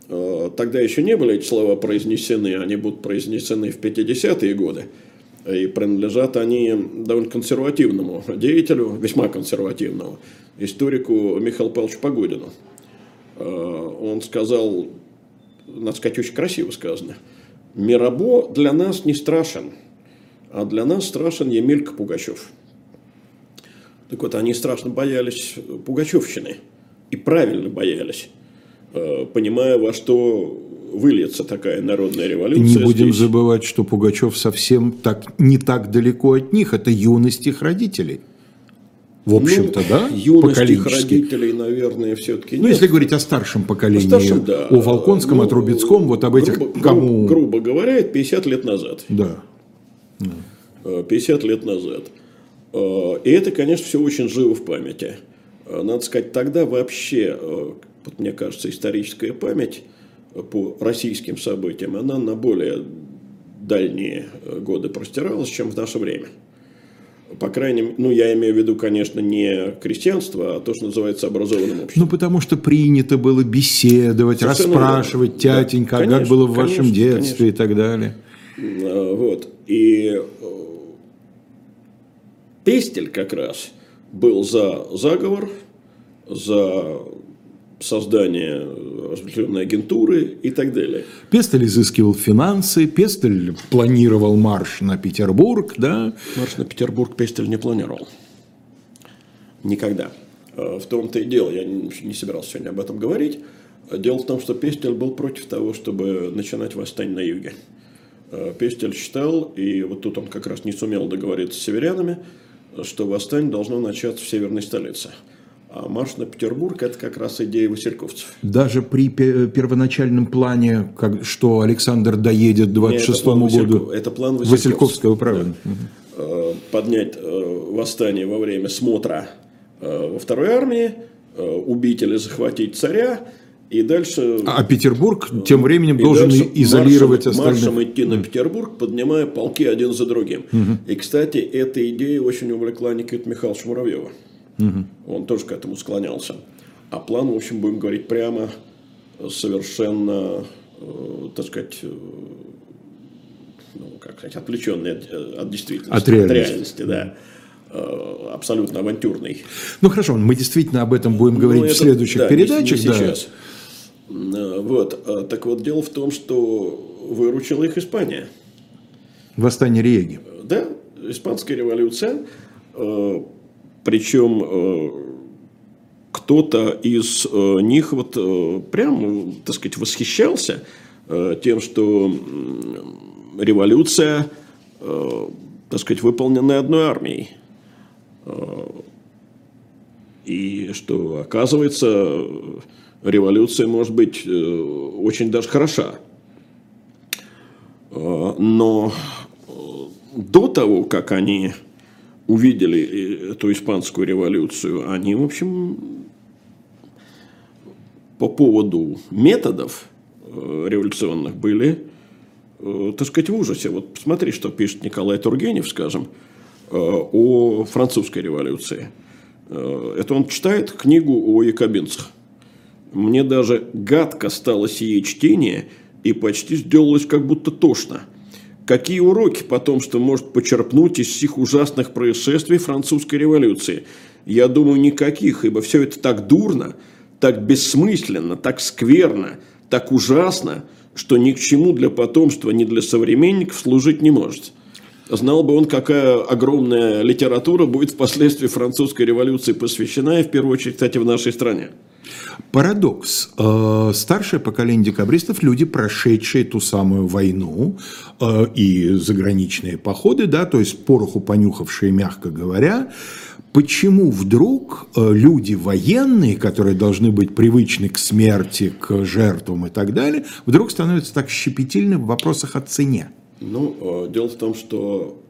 Speaker 2: тогда еще не были эти слова произнесены, они будут произнесены в 50-е годы. И принадлежат они довольно консервативному деятелю, весьма консервативному, историку Михаилу Павловичу Погодину. Э, он сказал, надо сказать, очень красиво сказано, «Мирабо для нас не страшен, а для нас страшен Емелька Пугачев». Так вот, они страшно боялись Пугачевщины. И правильно боялись. Э, понимая, во что выльется такая народная революция.
Speaker 1: Не будем
Speaker 2: здесь.
Speaker 1: забывать, что Пугачев совсем так, не так далеко от них. Это юность их родителей. В общем-то,
Speaker 2: ну,
Speaker 1: да?
Speaker 2: Юность их родителей, наверное, все-таки
Speaker 1: Ну, если говорить о старшем поколении,
Speaker 2: о, старшем, да.
Speaker 1: о Волконском,
Speaker 2: ну,
Speaker 1: о Трубецком, вот об этих,
Speaker 2: грубо,
Speaker 1: кому...
Speaker 2: Грубо, грубо говоря, 50 лет назад.
Speaker 1: Да.
Speaker 2: 50 лет назад. И это, конечно, все очень живо в памяти. Надо сказать, тогда вообще, вот мне кажется, историческая память по российским событиям, она на более дальние годы простиралась, чем в наше время. По крайней мере, ну, я имею в виду, конечно, не крестьянство, а то, что называется образованным обществом.
Speaker 1: Ну, потому что принято было беседовать, Совершенно расспрашивать, верно. тятенька, да, конечно, как было в вашем конечно, детстве конечно. и так далее.
Speaker 2: Вот. И Пестель как раз был за заговор, за создание разветвленной агентуры и так далее.
Speaker 1: Пестель изыскивал финансы, Пестель планировал марш на Петербург, да?
Speaker 2: Марш на Петербург Пестель не планировал. Никогда. А, в том-то и дело, я не собирался сегодня об этом говорить. Дело в том, что Пестель был против того, чтобы начинать восстание на юге. А, Пестель считал, и вот тут он как раз не сумел договориться с северянами, что восстание должно начаться в северной столице. А марш на Петербург – это как раз идея васильковцев.
Speaker 1: Даже при первоначальном плане, как, что Александр доедет к 26 году.
Speaker 2: Это план
Speaker 1: Васильковского, правильно.
Speaker 2: Да. Поднять э, восстание во время смотра э, во второй армии, убить или захватить царя, и дальше...
Speaker 1: А Петербург тем временем должен изолировать
Speaker 2: маршем,
Speaker 1: остальных.
Speaker 2: Маршем идти на Петербург, поднимая полки один за другим.
Speaker 1: Угу.
Speaker 2: И, кстати, эта идея очень увлекла Никита Михайловича Муравьева.
Speaker 1: Угу.
Speaker 2: Он тоже к этому склонялся. А план, в общем, будем говорить прямо, совершенно, э, так сказать, э, ну, как сказать, отвлеченный от, от действительности.
Speaker 1: От реальности.
Speaker 2: От реальности да. Э, абсолютно авантюрный.
Speaker 1: Ну хорошо, мы действительно об этом будем говорить ну, это, в следующих
Speaker 2: да,
Speaker 1: передачах.
Speaker 2: Не, не сейчас. Да. Вот. Так вот, дело в том, что выручила их Испания.
Speaker 1: Восстание Риеги.
Speaker 2: Да, испанская революция. Причем кто-то из них вот прям, так сказать, восхищался тем, что революция, так сказать, выполнена одной армией. И что, оказывается, революция может быть очень даже хороша. Но до того, как они увидели эту испанскую революцию, они, в общем, по поводу методов революционных были, так сказать, в ужасе. Вот посмотри, что пишет Николай Тургенев, скажем, о французской революции. Это он читает книгу о якобинцах. Мне даже гадко стало сие чтение, и почти сделалось как будто тошно – Какие уроки потомство может почерпнуть из всех ужасных происшествий французской революции? Я думаю, никаких, ибо все это так дурно, так бессмысленно, так скверно, так ужасно, что ни к чему для потомства, ни для современников служить не может. Знал бы он, какая огромная литература будет впоследствии французской революции посвящена, и в первую очередь, кстати, в нашей стране.
Speaker 1: Парадокс. Э, старшее поколение декабристов – люди, прошедшие ту самую войну э, и заграничные походы, да, то есть пороху понюхавшие, мягко говоря. Почему вдруг э, люди военные, которые должны быть привычны к смерти, к жертвам и так далее, вдруг становятся так щепетильны в вопросах о цене?
Speaker 2: Ну, дело в том, что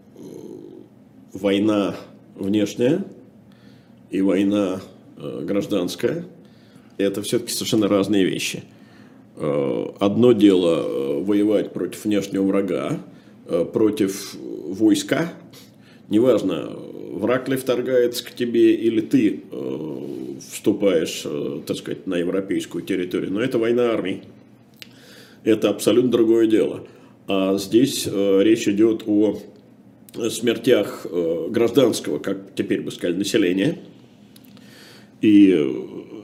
Speaker 2: война внешняя и война гражданская – это все-таки совершенно разные вещи. Э, одно дело э, воевать против внешнего врага, э, против войска, неважно, враг ли вторгается к тебе или ты вступаешь, так сказать, на европейскую территорию, но это война армий. Это абсолютно другое дело. А здесь речь идет о смертях гражданского, как теперь бы сказали, населения. И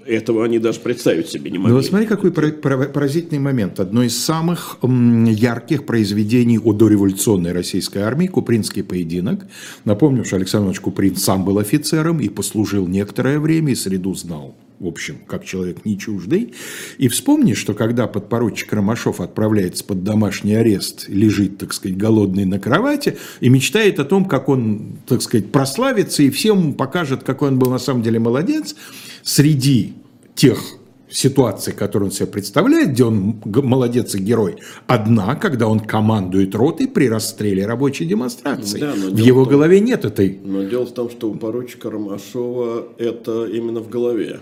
Speaker 2: этого они даже представить себе не могли.
Speaker 1: Ну вот смотри, какой поразительный момент. Одно из самых ярких произведений о дореволюционной российской армии – Купринский поединок. Напомню, что Александр Иванович Куприн сам был офицером и послужил некоторое время, и среду знал в общем, как человек не чуждый. И вспомни, что когда подпоручик Ромашов отправляется под домашний арест, лежит, так сказать, голодный на кровати и мечтает о том, как он, так сказать, прославится и всем покажет, какой он был на самом деле молодец, среди тех ситуации, которую он себе представляет, где он молодец и герой, одна, когда он командует ротой при расстреле рабочей демонстрации. Да, в его том, голове нет этой...
Speaker 2: Но дело в том, что у поручика Ромашова это именно в голове.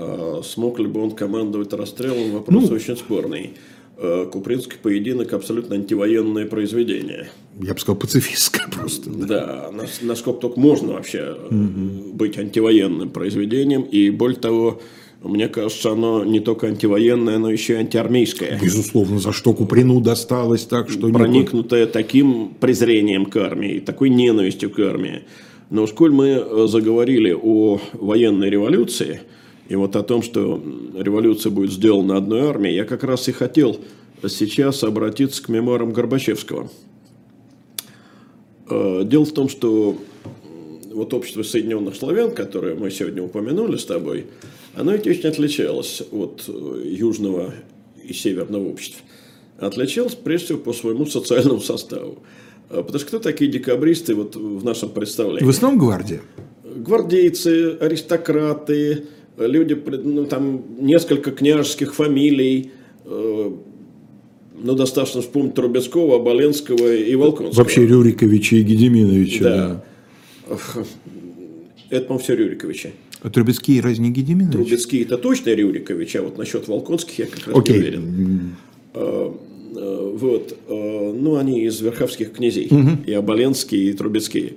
Speaker 2: А смог ли бы он командовать расстрелом, вопрос ну, очень спорный. А Купринский поединок абсолютно антивоенное произведение.
Speaker 1: Я бы сказал, пацифистское просто.
Speaker 2: Да, да насколько только можно вообще угу. быть антивоенным произведением. И более того, мне кажется, оно не только антивоенное, но еще и антиармейское.
Speaker 1: Безусловно, за что Куприну досталось так, что...
Speaker 2: Проникнутое не... таким презрением к армии, такой ненавистью к армии. Но сколь мы э, заговорили о военной революции, и вот о том, что революция будет сделана одной армией, я как раз и хотел сейчас обратиться к мемуарам Горбачевского. Э, дело в том, что вот общество Соединенных Славян, которое мы сегодня упомянули с тобой, оно ведь очень отличалось от э, южного и северного общества. Отличалось прежде всего по своему социальному составу. А, потому что кто такие декабристы вот в нашем представлении?
Speaker 1: В основном гвардия.
Speaker 2: Гвардейцы, аристократы, люди, ну, там несколько княжеских фамилий, э, ну, достаточно вспомнить Трубецкого, Оболенского и Волконского.
Speaker 1: Вообще Рюриковича и Гедеминовича.
Speaker 2: Да. да. Это, по-моему, все Рюриковичи.
Speaker 1: А Трубецкий разве не Гедеминович?
Speaker 2: Трубецкий это точно Рюрикович, а вот насчет Волконских я как раз okay. не уверен. А, а, вот. А, ну, они из верховских князей. Угу. И Оболенские, и Трубецкие.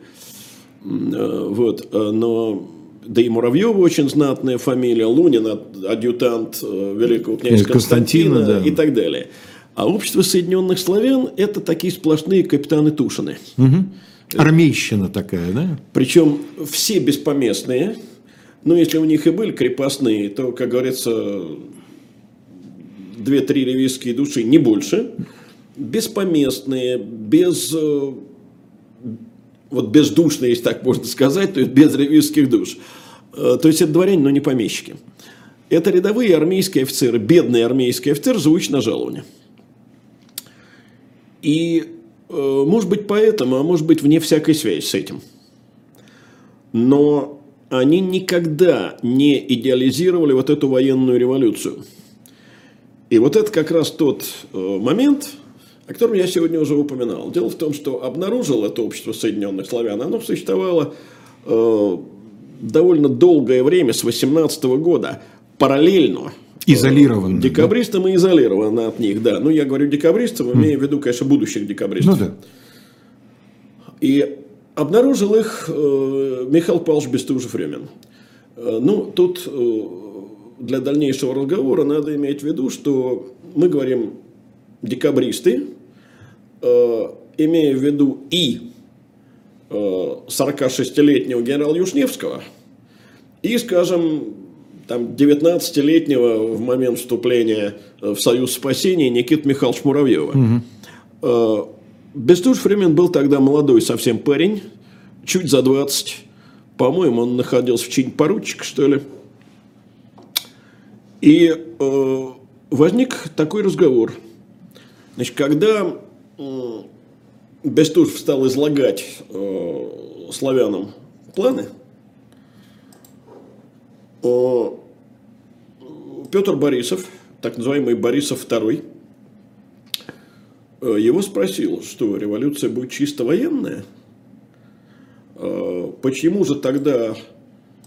Speaker 2: Вот. Но да и Муравьева очень знатная фамилия, Лунин, адъютант э, великого князя Константина, Константина да. и так далее. А общество Соединенных Славян – это такие сплошные капитаны Тушины.
Speaker 1: Угу. Армейщина такая, да?
Speaker 2: Причем все беспоместные – ну, если у них и были крепостные, то, как говорится, две-три ревизские души, не больше, беспоместные, без, э, вот бездушные, если так можно сказать, то есть без ревизских душ. Э, то есть это дворяне, но не помещики. Это рядовые армейские офицеры, бедные армейские офицеры, живущие на жалование. И, э, может быть, поэтому, а может быть, вне всякой связи с этим. Но они никогда не идеализировали вот эту военную революцию. И вот это как раз тот э, момент, о котором я сегодня уже упоминал. Дело в том, что обнаружил это общество Соединенных Славян, оно существовало э, довольно долгое время, с 18 года, параллельно
Speaker 1: Изолировано.
Speaker 2: Э, декабристам да? и изолировано от них, да. Ну, я говорю декабристам, имею в виду, конечно, будущих декабристов. Ну, да. И Обнаружил их э, Михаил Павлович Бестужев-Ремин. Э, ну, тут э, для дальнейшего разговора надо иметь в виду, что мы говорим декабристы, имея в виду и 46-летнего генерала Юшневского, и, скажем, там 19-летнего в момент вступления в Союз спасения Никита Михайлович Муравьева. Угу. Бестужев Фремен был тогда молодой совсем парень, чуть за 20. По-моему, он находился в чине поручика, что ли. И э, возник такой разговор. Значит, когда э, Бестужев стал излагать э, славянам планы, э, Петр Борисов, так называемый Борисов II, Э, его спросил, что революция будет чисто военная. Э, почему же тогда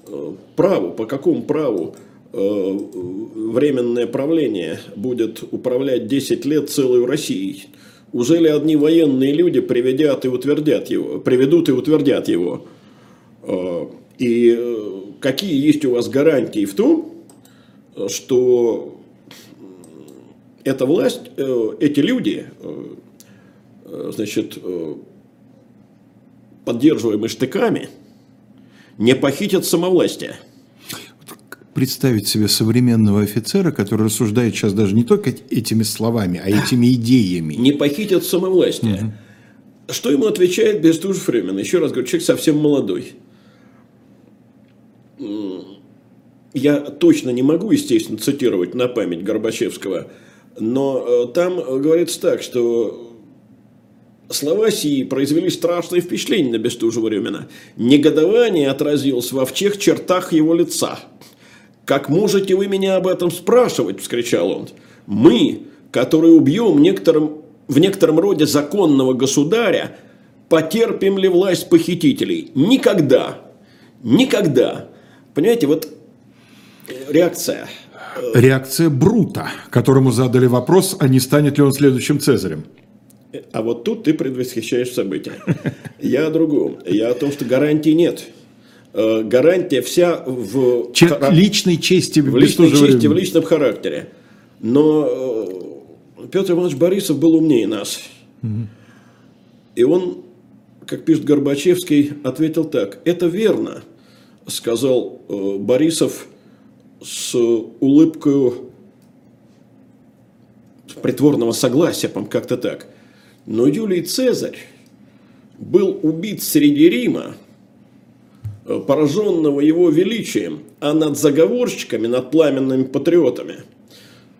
Speaker 2: э, праву, по какому праву временное правление будет управлять 10 лет целой Россией? Уже ли одни военные люди приведят и утвердят его, приведут и утвердят его? И какие есть у вас гарантии в том, что эта власть, э, эти люди, э, э, значит, поддерживаемые штыками, не похитят самовластие.
Speaker 1: Представить себе современного офицера, который рассуждает сейчас даже не только этими словами, а этими идеями.
Speaker 2: Не похитят самовластие. Угу. Что ему отвечает Бестужев Фремен? Еще раз говорю, человек совсем молодой. я точно не могу, естественно, цитировать на память Горбачевского, но э, там говорится так, что слова сии произвели страшное впечатление на Бестужева-Рюмина. Негодование отразилось во всех чертах его лица. «Как можете вы меня об этом спрашивать?» – вскричал он. «Мы, которые убьем некоторым, в некотором роде законного государя, потерпим ли власть похитителей? Никогда. Никогда. Понимаете, вот реакция.
Speaker 1: Реакция Брута, которому задали вопрос, а не станет ли он следующим Цезарем.
Speaker 2: А вот тут ты предвосхищаешь события. Я о другом. Я о том, что гарантии нет. Э, гарантия вся в...
Speaker 1: Че- хара... Личной чести.
Speaker 2: В личной чести, в личном характере. Но э, Петр Иванович Борисов был умнее нас. Угу. И он, как пишет Горбачевский, ответил так. Это верно, сказал э, Борисов с улыбкой притворного согласия, как-то так. Но Юлий Цезарь был убит среди Рима, пораженного его величием, а над заговорщиками, над пламенными патриотами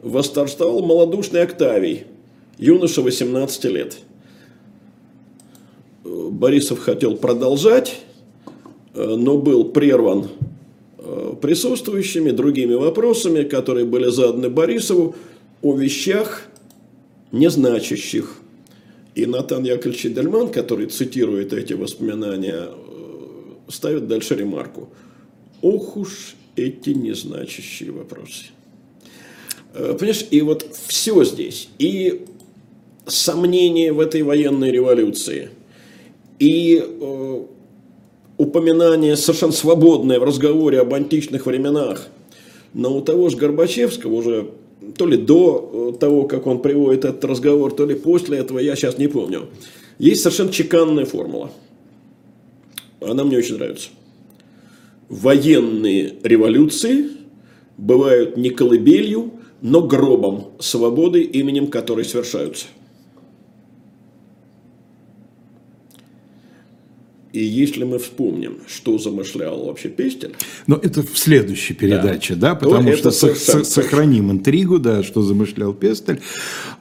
Speaker 2: восторжествовал малодушный Октавий, юноша 18 лет. Э, Борисов хотел продолжать, э, но был прерван присутствующими, другими вопросами, которые были заданы Борисову о вещах, незначащих и Натан Яковлевич Дельман, который цитирует эти воспоминания, ставит дальше ремарку. Ох уж эти незначащие вопросы. Э, понимаешь, и вот все здесь, и сомнения в этой военной революции, и э, упоминание совершенно свободное в разговоре об античных временах, но у того же Горбачевского уже то ли до э, того, как он приводит этот разговор, то ли после этого, я сейчас не помню. Есть совершенно чеканная формула. Она мне очень нравится. Военные революции бывают не колыбелью, но гробом свободы, именем которой совершаются – И если мы вспомним, что замышлял вообще Пестель...
Speaker 1: Но это в следующей передаче, да, да потому что со- сохраним интригу, да, что замышлял Пестель.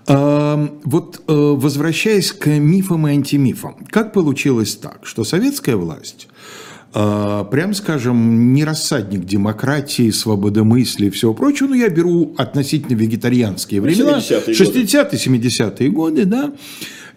Speaker 1: А, вот э, возвращаясь к мифам и антимифам, как получилось так, что советская власть а, прям скажем, не рассадник демократии, свободы мысли и всего прочего, но я беру относительно вегетарианские времена, 60-е, 60-е 70-е годы, да,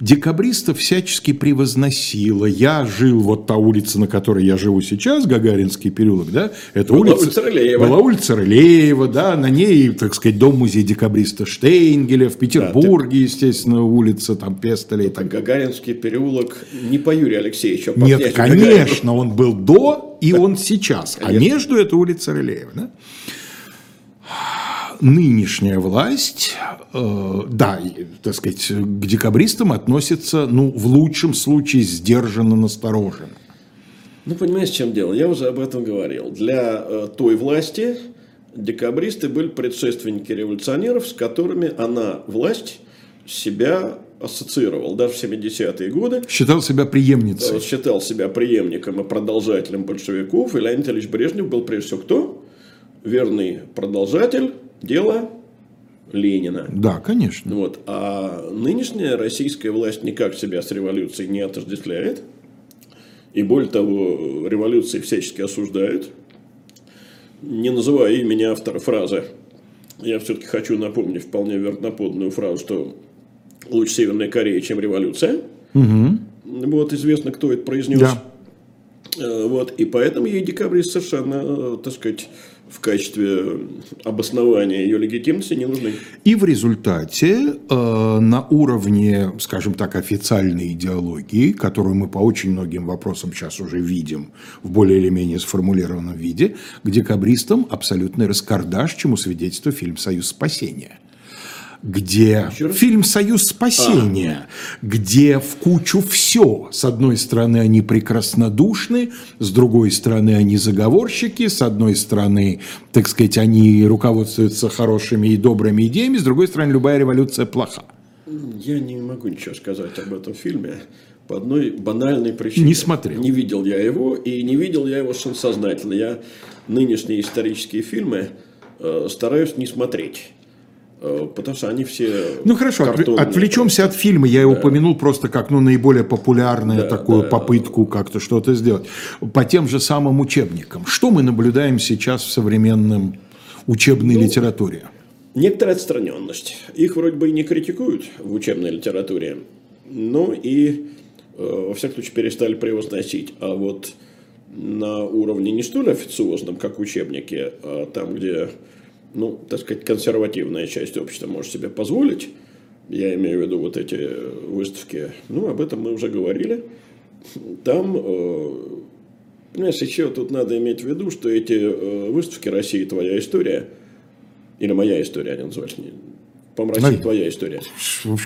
Speaker 1: декабристов всячески превозносила. Я жил, вот та улица, на которой я живу сейчас, Гагаринский переулок, да, это была улица, улица Рылеева. Была улица Рылеева, да, на ней, так сказать, дом-музей декабриста Штейнгеля, в Петербурге, да, ты... естественно, улица там Пестеля.
Speaker 2: Так Гагаринский переулок не по Юрию Алексеевичу, а
Speaker 1: по Нет, конечно, Гагарину. он был до, и он сейчас, а между это улица Рылеева, да нынешняя власть, э, да, так сказать, к декабристам относится, ну, в лучшем случае, сдержанно, настороженно.
Speaker 2: Ну, понимаешь, в чем дело? Я уже об этом говорил. Для э, той власти декабристы были предшественники революционеров, с которыми она, власть, себя ассоциировал даже в 70-е годы.
Speaker 1: Считал себя преемницей.
Speaker 2: Считал себя преемником и продолжателем большевиков. И Леонид Ильич Брежнев был прежде всего кто? Верный продолжатель дело Ленина.
Speaker 1: Да, конечно.
Speaker 2: Вот. А нынешняя российская власть никак себя с революцией не отождествляет. И более того, революции всячески осуждают. Не называя имени автора фразы, я все-таки хочу напомнить вполне верноподную фразу, что лучше Северная Корея, чем революция. Угу. Вот известно, кто это произнес. Да. Э, вот, и поэтому ей декабрист совершенно, э, так сказать, в качестве обоснования ее легитимности не нужны.
Speaker 1: И в результате э, на уровне, скажем так, официальной идеологии, которую мы по очень многим вопросам сейчас уже видим в более или менее сформулированном виде, к декабристам абсолютный раскардаш, чему свидетельствует фильм «Союз спасения» где фильм «Союз спасения», а. где в кучу все. С одной стороны, они прекраснодушны, с другой стороны, они заговорщики, с одной стороны, так сказать, они руководствуются хорошими и добрыми идеями, с другой стороны, любая революция плоха.
Speaker 2: Я не могу ничего сказать об этом фильме, По одной банальной причине.
Speaker 1: Не смотрел.
Speaker 2: Не видел я его, и не видел я его сознательно. Я нынешние исторические фильмы э, стараюсь не смотреть. Э, потому что они все
Speaker 1: Ну хорошо,
Speaker 2: картонные.
Speaker 1: отвлечемся от фильма. Я его упомянул просто как ну, наиболее популярную
Speaker 2: Да,
Speaker 1: такую
Speaker 2: да.
Speaker 1: попытку как-то что-то сделать. По тем же самым учебникам. Что мы наблюдаем сейчас в современном учебной
Speaker 2: Ну,
Speaker 1: литературе?
Speaker 2: Некоторая отстраненность. Их вроде бы и не критикуют в учебной литературе, но и, э, во всяком случае, перестали превозносить. А вот на уровне не столь официозном, как учебники, а там, где, ну, так сказать, консервативная часть общества может себе позволить, я имею в виду вот эти выставки, ну, об этом мы уже говорили, там, э, понимаешь, еще тут надо иметь в виду, что эти э, выставки «Россия. Твоя история» или «Моя история» они называются, по-моему, «Россия. Твоя история».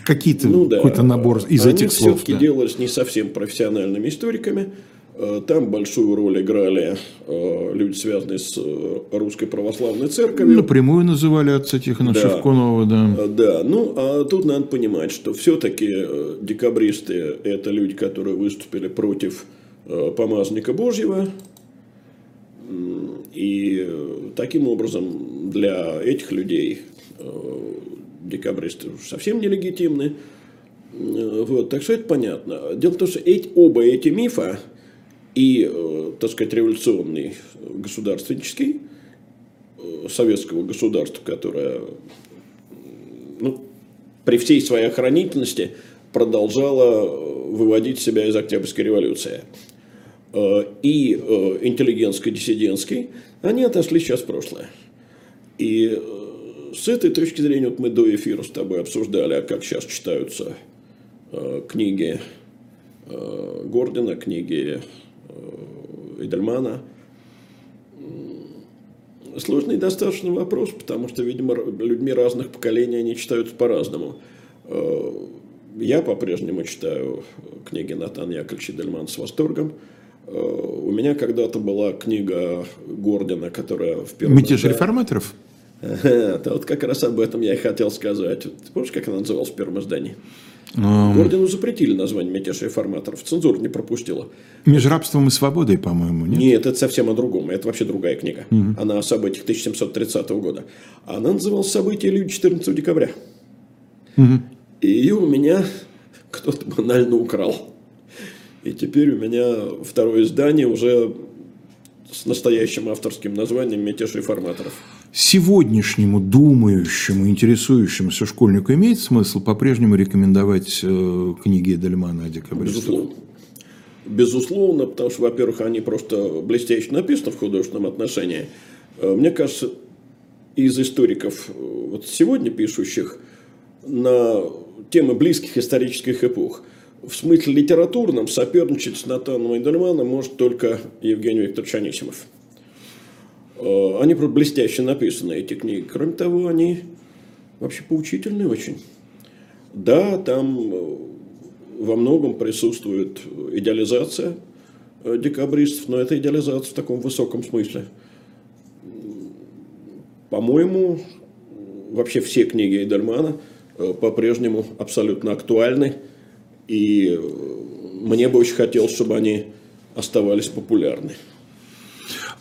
Speaker 1: Какие-то,
Speaker 2: Ну да.
Speaker 1: какой-то набор из
Speaker 2: Они
Speaker 1: этих слов.
Speaker 2: все-таки
Speaker 1: да.
Speaker 2: делались не совсем профессиональными историками. Э, Там большую роль играли э, люди, связанные с э, русской православной церковью.
Speaker 1: Напрямую называли отца Тихона
Speaker 2: Да.
Speaker 1: Шевкунова, да.
Speaker 2: Да, ну а тут надо понимать, что все-таки декабристы это люди, которые выступили против помазника Божьего. И таким образом для этих людей декабристы совсем нелегитимны. Вот, так что это понятно. Дело в том, что эти, оба эти мифа, и, э, так сказать, революционный, государственнический, э, советского государства, которое ну, при всей своей охранительности продолжала э, выводить себя из Октябрьской революции. И интеллигентской, диссидентской, они отошли сейчас в прошлое. И с этой точки зрения, вот мы до эфира с тобой обсуждали, а как сейчас читаются книги Гордона, книги Эдельмана. Сложный достаточно вопрос, потому что, видимо, людьми разных поколений они читаются по-разному. Э, Я по-прежнему читаю книги Натана Яковлевича Эдельмана с восторгом. Э, У меня когда-то была книга Гордона, которая в первом
Speaker 1: Мятеж реформаторов?
Speaker 2: Да вот как раз об этом я и хотел сказать. Ты помнишь, как она называлась в первом издании? Гордону запретили название «Мятеж реформаторов». Цензура не пропустила.
Speaker 1: Между рабством и свободой, по-моему, нет?
Speaker 2: Нет, это совсем о другом. Это вообще другая книга. Она о событиях 1730 года. Она называлась «События люди 14 декабря». И ее у меня кто-то банально украл. И теперь у меня второе издание уже с настоящим авторским названием «Мятеж реформаторов».
Speaker 1: Сегодняшнему думающему, интересующемуся школьнику имеет смысл по-прежнему рекомендовать э, книги Эдельмана о декабристах?
Speaker 2: Безусловно. Безусловно, потому что, во-первых, они просто блестяще написаны в художественном отношении. Э, Мне кажется, из историков э, вот сегодня пишущих на темы близких исторических эпох, в смысле литературном соперничать с Натаном Эйдельманом может только Евгений Викторович Анисимов. Э, Они блестяще написаны, эти книги. Кроме того, они вообще поучительные очень. Да, там э, во многом присутствует идеализация э, декабристов, но это идеализация в таком высоком смысле. По-моему, вообще все книги Эйдельмана э, по-прежнему абсолютно актуальны, и мне бы очень хотелось, чтобы они оставались популярны.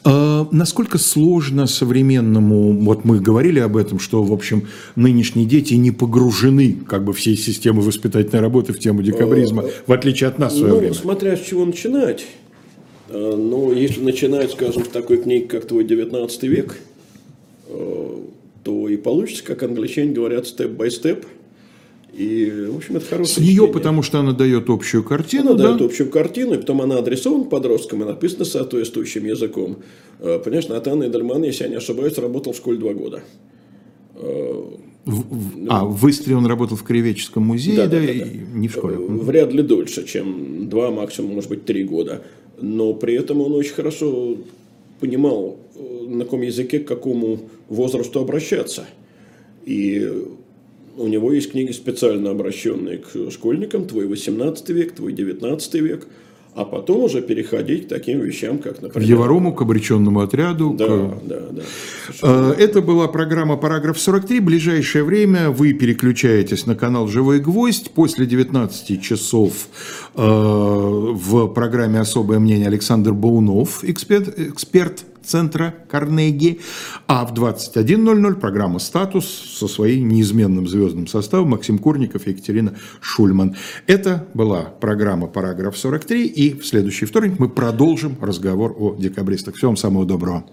Speaker 1: А насколько сложно современному, вот мы говорили об этом, что, в общем, нынешние дети не погружены как бы всей системы воспитательной работы в тему декабризма, в отличие от нас в свое
Speaker 2: Ну,
Speaker 1: время.
Speaker 2: смотря с чего начинать. Э, Ну, если начинать, скажем, с такой книги, как твой 19 век, то и получится, как англичане говорят, степ-бай-степ. И, в общем, это
Speaker 1: С
Speaker 2: хорошее
Speaker 1: нее,
Speaker 2: чтение.
Speaker 1: потому что она дает общую картину,
Speaker 2: Она
Speaker 1: да?
Speaker 2: дает общую картину, и потом она адресована подросткам и написана соответствующим языком. Э, Понимаешь, Натан Эдельман, если я не ошибаюсь, работал в школе два года.
Speaker 1: В- в- а, в Истре он работал в Кривеческом музее, да,
Speaker 2: Да, да, да,
Speaker 1: не в школе.
Speaker 2: Э, Вряд ли дольше, чем два, максимум, может быть, три года. Но при этом он очень хорошо понимал, э, на каком языке к какому возрасту обращаться. И у него есть книги, специально обращенные к школьникам, твой 18 век, твой 19 век. а потом уже переходить к таким вещам, как,
Speaker 1: К
Speaker 2: например...
Speaker 1: Еворому, к обреченному отряду.
Speaker 2: Да,
Speaker 1: к-
Speaker 2: да, да. совершенно
Speaker 1: Э, Это была программа «Параграф 43». В ближайшее время вы переключаетесь на канал «Живой гвоздь». После 19 часов э, в программе «Особое мнение» Александр Баунов, эксперт, эксперт центра Карнеги. А в 21.00 программа «Статус» со своим неизменным звездным составом Максим Курников и Екатерина Шульман. Это была программа «Параграф 43». И в следующий вторник мы продолжим разговор о декабристах. Всего вам самого доброго.